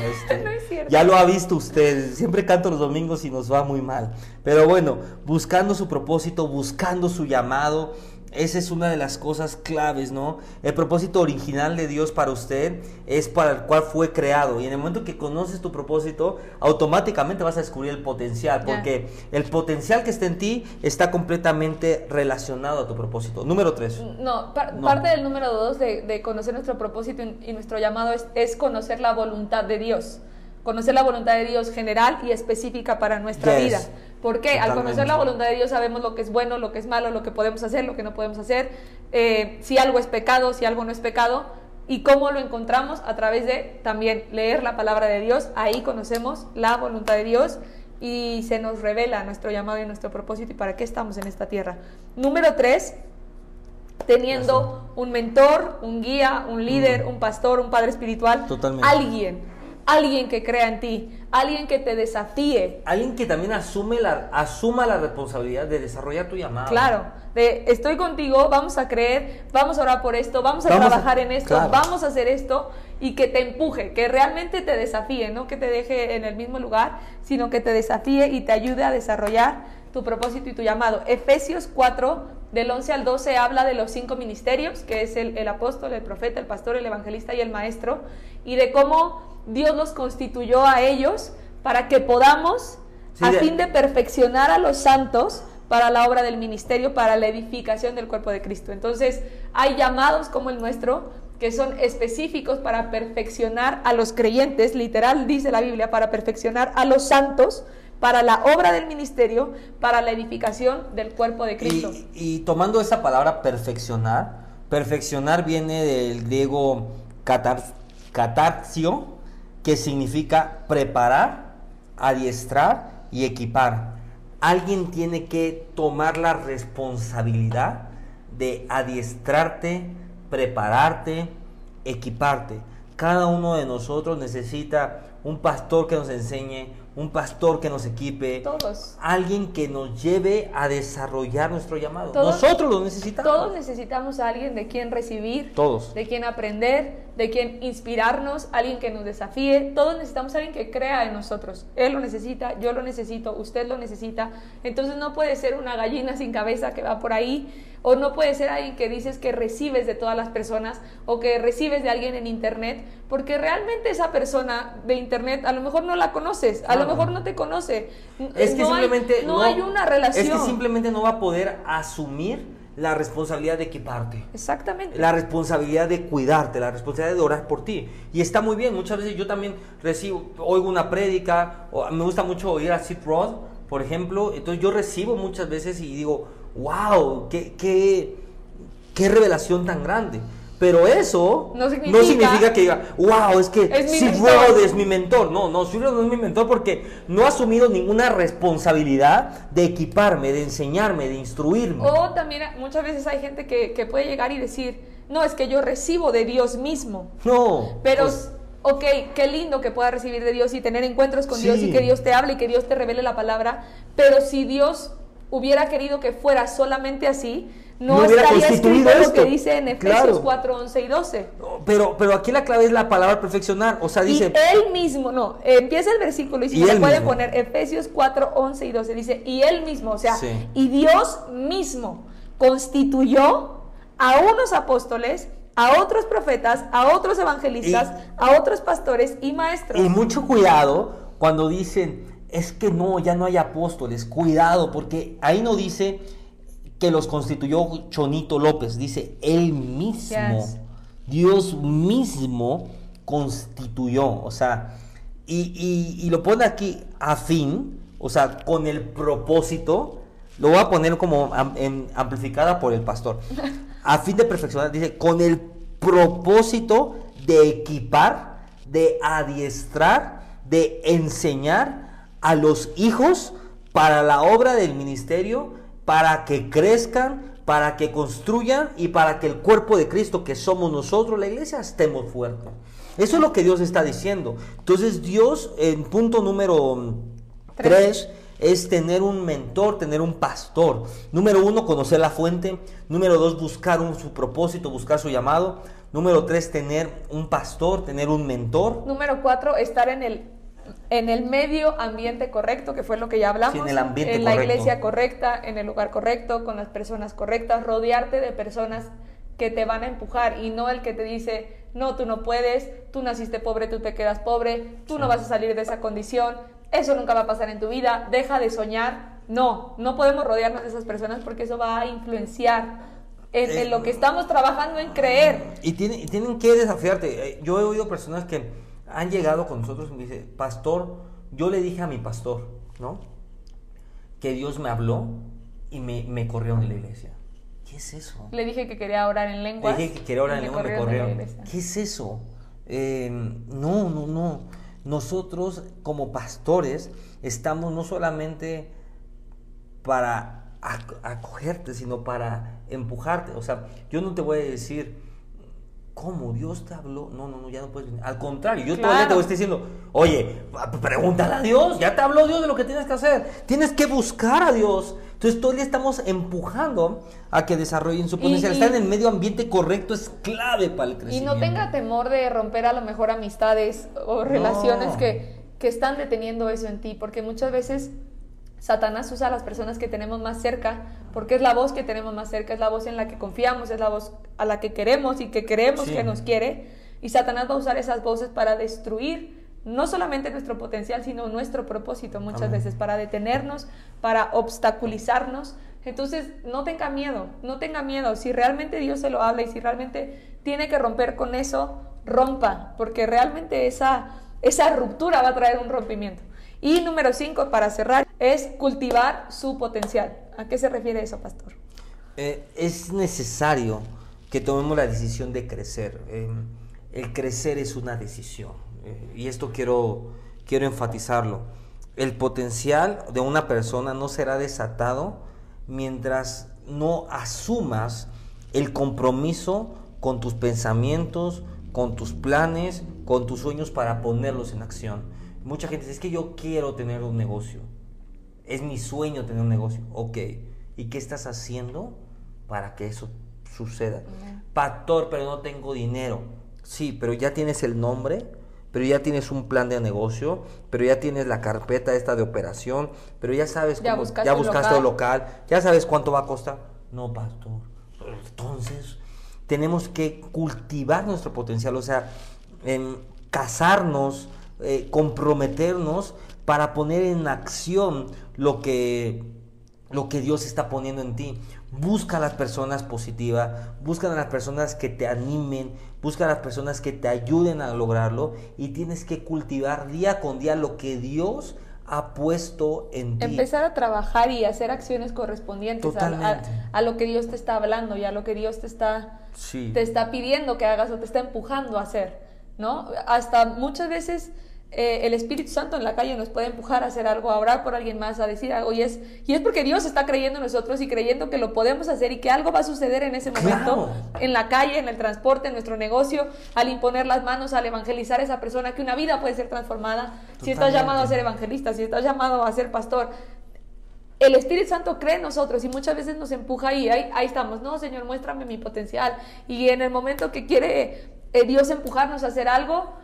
[SPEAKER 1] Este, ya lo ha visto usted. Siempre canto los domingos y nos va muy mal. Pero bueno, buscando su propósito, buscando su llamado esa es una de las cosas claves, ¿no? El propósito original de Dios para usted es para el cual fue creado. Y en el momento que conoces tu propósito, automáticamente vas a descubrir el potencial, porque el potencial que está en ti está completamente relacionado a tu propósito. Número tres.
[SPEAKER 2] No, parte del número dos de, conocer nuestro propósito y nuestro llamado es, es conocer la voluntad de Dios. conocer la voluntad de Dios general y específica para nuestra
[SPEAKER 1] Yes.
[SPEAKER 2] vida. ¿Por qué? Al
[SPEAKER 1] Totalmente.
[SPEAKER 2] conocer la voluntad de Dios sabemos lo que es bueno, lo que es malo, lo que podemos hacer, lo que no podemos hacer, eh, si algo es pecado, si algo no es pecado, y cómo lo encontramos a través de también leer la palabra de Dios. Ahí conocemos la voluntad de Dios y se nos revela nuestro llamado y nuestro propósito y para qué estamos en esta tierra. Número tres, teniendo un mentor, un guía, un líder, un pastor, un padre espiritual,
[SPEAKER 1] Mm. Totalmente.
[SPEAKER 2] alguien, alguien que crea en ti, alguien que te desafíe.
[SPEAKER 1] Alguien que también asume la, asuma la responsabilidad de desarrollar tu llamado.
[SPEAKER 2] Claro, de estoy contigo, vamos a creer, vamos a orar por esto, vamos a
[SPEAKER 1] Vamos a-
[SPEAKER 2] trabajar en esto,
[SPEAKER 1] claro.
[SPEAKER 2] vamos a hacer esto y que te empuje, que realmente te desafíe, no que te deje en el mismo lugar, sino que te desafíe y te ayude a desarrollar tu propósito y tu llamado. Efesios 4, del 11 al 12, habla de los cinco ministerios, que es el, el apóstol, el profeta, el pastor, el evangelista y el maestro, y de cómo Dios los constituyó a ellos para que podamos,
[SPEAKER 1] Sí,
[SPEAKER 2] a
[SPEAKER 1] de-
[SPEAKER 2] fin de perfeccionar a los santos para la obra del ministerio, para la edificación del cuerpo de Cristo. Entonces, hay llamados como el nuestro que son específicos para perfeccionar a los creyentes, literal dice la Biblia, para perfeccionar a los santos, para la obra del ministerio, para la edificación del cuerpo de Cristo.
[SPEAKER 1] Y, y tomando esa palabra perfeccionar, perfeccionar viene del griego catar, catarcio, que significa preparar, adiestrar y equipar. Alguien tiene que tomar la responsabilidad de adiestrarte, prepararte, equiparte. Cada uno de nosotros necesita un pastor que nos enseñe, un pastor que nos equipe,
[SPEAKER 2] Todos.
[SPEAKER 1] alguien que nos lleve a desarrollar nuestro llamado.
[SPEAKER 2] Todos-
[SPEAKER 1] Nosotros lo necesitamos.
[SPEAKER 2] Todos necesitamos a alguien de quien recibir,
[SPEAKER 1] Todos.
[SPEAKER 2] de quien aprender, de quien inspirarnos, alguien que nos desafíe. Todos necesitamos a alguien que crea en nosotros. Él lo necesita, yo lo necesito, usted lo necesita. Entonces no puede ser una gallina sin cabeza que va por ahí, o no puede ser alguien que dices que recibes de todas las personas, o que recibes de alguien en internet, porque realmente esa persona de internet a lo mejor no la conoces, a lo
[SPEAKER 1] No.
[SPEAKER 2] mejor no te conoce.
[SPEAKER 1] Es que
[SPEAKER 2] no hay-
[SPEAKER 1] simplemente
[SPEAKER 2] no, hay una relación.
[SPEAKER 1] Es que simplemente no va a poder asumir la responsabilidad de equiparte.
[SPEAKER 2] Exactamente.
[SPEAKER 1] La responsabilidad de cuidarte, la responsabilidad de orar por ti. Y está muy bien, muchas veces yo también recibo, oigo una prédica, o me gusta mucho oír a Sid Roth, por ejemplo, entonces yo recibo muchas veces y digo, wow, qué, qué, qué revelación tan grande. Pero eso
[SPEAKER 2] No significa-
[SPEAKER 1] significa que diga, wow, es que
[SPEAKER 2] Es mentor".
[SPEAKER 1] Roth es mi mentor. No, no, Sid Roth no es mi mentor porque no ha asumido ninguna responsabilidad de equiparme, de enseñarme, de instruirme.
[SPEAKER 2] O también muchas veces hay gente que, que puede llegar y decir, no, es que yo recibo de Dios mismo.
[SPEAKER 1] No.
[SPEAKER 2] Pero,
[SPEAKER 1] pues,
[SPEAKER 2] ok, qué lindo que puedas recibir de Dios y tener encuentros con
[SPEAKER 1] Sí.
[SPEAKER 2] Dios y que Dios te hable y que Dios te revele la palabra. Pero si Dios hubiera querido que fuera solamente así, no,
[SPEAKER 1] No
[SPEAKER 2] estaría escrito lo
[SPEAKER 1] esto.
[SPEAKER 2] que dice en Efesios
[SPEAKER 1] Claro.
[SPEAKER 2] 4, 11 y 12.
[SPEAKER 1] Pero, pero aquí la clave es la palabra perfeccionar. O sea, dice,
[SPEAKER 2] Y él mismo, no, empieza el versículo y si lo pueden
[SPEAKER 1] mismo.
[SPEAKER 2] poner, Efesios 4, 11 y 12, dice, y él mismo, o sea,
[SPEAKER 1] Sí.
[SPEAKER 2] y Dios mismo constituyó a unos apóstoles, a otros profetas, a otros evangelistas, a otros pastores y maestros.
[SPEAKER 1] y mucho cuidado cuando dicen, es que no, ya no hay apóstoles. Cuidado, porque ahí no dice que los constituyó Chonito López, dice él mismo.
[SPEAKER 2] Yes.
[SPEAKER 1] Dios mismo constituyó, o sea, y, y- y lo pone aquí a fin, o sea, con el propósito, lo voy a poner como am- en- amplificada por el pastor, a fin de perfeccionar, dice, con el propósito de equipar, de adiestrar, de enseñar a los hijos para la obra del ministerio, para que crezcan, para que construyan y para que el cuerpo de Cristo, que somos nosotros, la iglesia, estemos fuertes. Eso es lo que Dios está diciendo. Entonces Dios, en punto número
[SPEAKER 2] Tres.
[SPEAKER 1] 3, es tener un mentor, tener un pastor. Número uno, conocer la fuente. Número dos, buscar un- su propósito, buscar su llamado. Número tres, tener un pastor, tener un mentor.
[SPEAKER 2] Número 4, estar en el en el medio ambiente correcto, que fue lo que ya hablamos,
[SPEAKER 1] Sí, en el ambiente
[SPEAKER 2] en la
[SPEAKER 1] correcto.
[SPEAKER 2] iglesia correcta, en el lugar correcto, con las personas correctas, rodearte de personas que te van a empujar y no el que te dice, no, tú no puedes, tú naciste pobre, tú te quedas pobre, tú no vas a salir de esa condición, eso nunca va a pasar en tu vida, deja de soñar. No, no podemos rodearnos de esas personas porque eso va a influenciar en, en lo que estamos trabajando en creer.
[SPEAKER 1] Y tienen, y tienen que desafiarte. Eh, Yo he oído personas que han llegado con nosotros y me dice, pastor, yo le dije a mi pastor, ¿no? Que Dios me habló y me, me corrió de la iglesia. ¿Qué es eso?
[SPEAKER 2] Le dije que quería orar en lengua.
[SPEAKER 1] Le dije que quería orar en lengua y me corrieron. ¿Qué es eso? Eh, no, no, no. Nosotros como pastores estamos no solamente para acogerte, sino para empujarte. O sea, yo no te voy a decir, ¿cómo? ¿Dios te habló? No, no, no, ya no puedes venir. Al contrario, yo todavía te voy a estar diciendo, oye, pregúntale a Dios, ya te habló Dios de lo que tienes que hacer. Tienes que buscar a Dios. Entonces día estamos empujando a que desarrollen su potencial. Estar en el medio ambiente correcto es clave para el crecimiento.
[SPEAKER 2] Y no tenga temor de romper a lo mejor amistades o relaciones que, que están deteniendo eso en ti, porque muchas veces Satanás usa a las personas que tenemos más cerca, porque es la voz que tenemos más cerca, es la voz en la que confiamos, es la voz a la que queremos y que queremos que nos quiere. Y Satanás va a usar esas voces para destruir no solamente nuestro potencial, sino nuestro propósito muchas veces, para detenernos, para obstaculizarnos. Entonces, no tenga miedo, no tenga miedo. Si realmente Dios se lo habla y si realmente tiene que romper con eso, rompa, porque realmente esa, esa ruptura va a traer un rompimiento. Y número cinco, para cerrar, es cultivar su potencial. ¿A qué se refiere eso, pastor?
[SPEAKER 1] Eh, es necesario que tomemos la decisión de crecer. Eh, el crecer es una decisión. Eh, y esto quiero, quiero enfatizarlo, el potencial de una persona no será desatado mientras no asumas el compromiso con tus pensamientos, con tus planes, con tus sueños para ponerlos en acción. Mucha gente dice, es que yo quiero tener un negocio. Es mi sueño tener un negocio. Ok. ¿Y qué estás haciendo para que eso suceda? Pastor, pero no tengo dinero. Sí, pero ya tienes el nombre, pero ya tienes un plan de negocio, pero ya tienes la carpeta esta de operación, pero ya sabes
[SPEAKER 2] cómo, ya buscaste,
[SPEAKER 1] ya buscaste local. ya sabes cuánto va a costar. No, pastor. Entonces, tenemos que cultivar nuestro potencial, o sea, en casarnos, eh, comprometernos para poner en acción lo que, lo que Dios está poniendo en ti. Busca a las personas positivas, busca a las personas que te animen, busca a las personas que te ayuden a lograrlo y tienes que cultivar día con día lo que Dios ha puesto en ti.
[SPEAKER 2] Empezar a trabajar y hacer acciones correspondientes a, lo que Dios te está hablando y a lo que Dios te está, te está pidiendo que hagas o te está empujando a hacer, ¿no? Hasta muchas veces eh, el Espíritu Santo en la calle nos puede empujar a hacer algo, a orar por alguien más, a decir algo. Y es, y es porque Dios está creyendo en nosotros y creyendo que lo podemos hacer y que algo va a suceder en ese momento, en la calle, en el transporte, en nuestro negocio, al imponer las manos, al evangelizar a esa persona, que una vida puede ser transformada. Si estás llamado a ser evangelista, si estás llamado a ser pastor, el Espíritu Santo cree en nosotros y muchas veces nos empuja y ahí, ahí estamos, no, Señor, muéstrame mi potencial. Y en el momento que quiere eh, Dios empujarnos a hacer algo,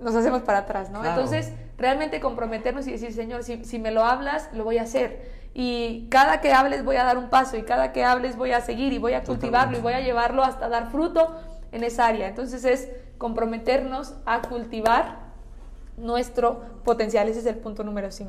[SPEAKER 2] nos hacemos para atrás, ¿no? Entonces, realmente comprometernos y decir, Señor, si, si, me lo hablas, lo voy a hacer. Y cada que hables voy a dar un paso y cada que hables voy a seguir y voy a cultivarlo y voy a llevarlo hasta dar fruto en esa área. Entonces es comprometernos a cultivar nuestro potencial. Ese es el punto número 5.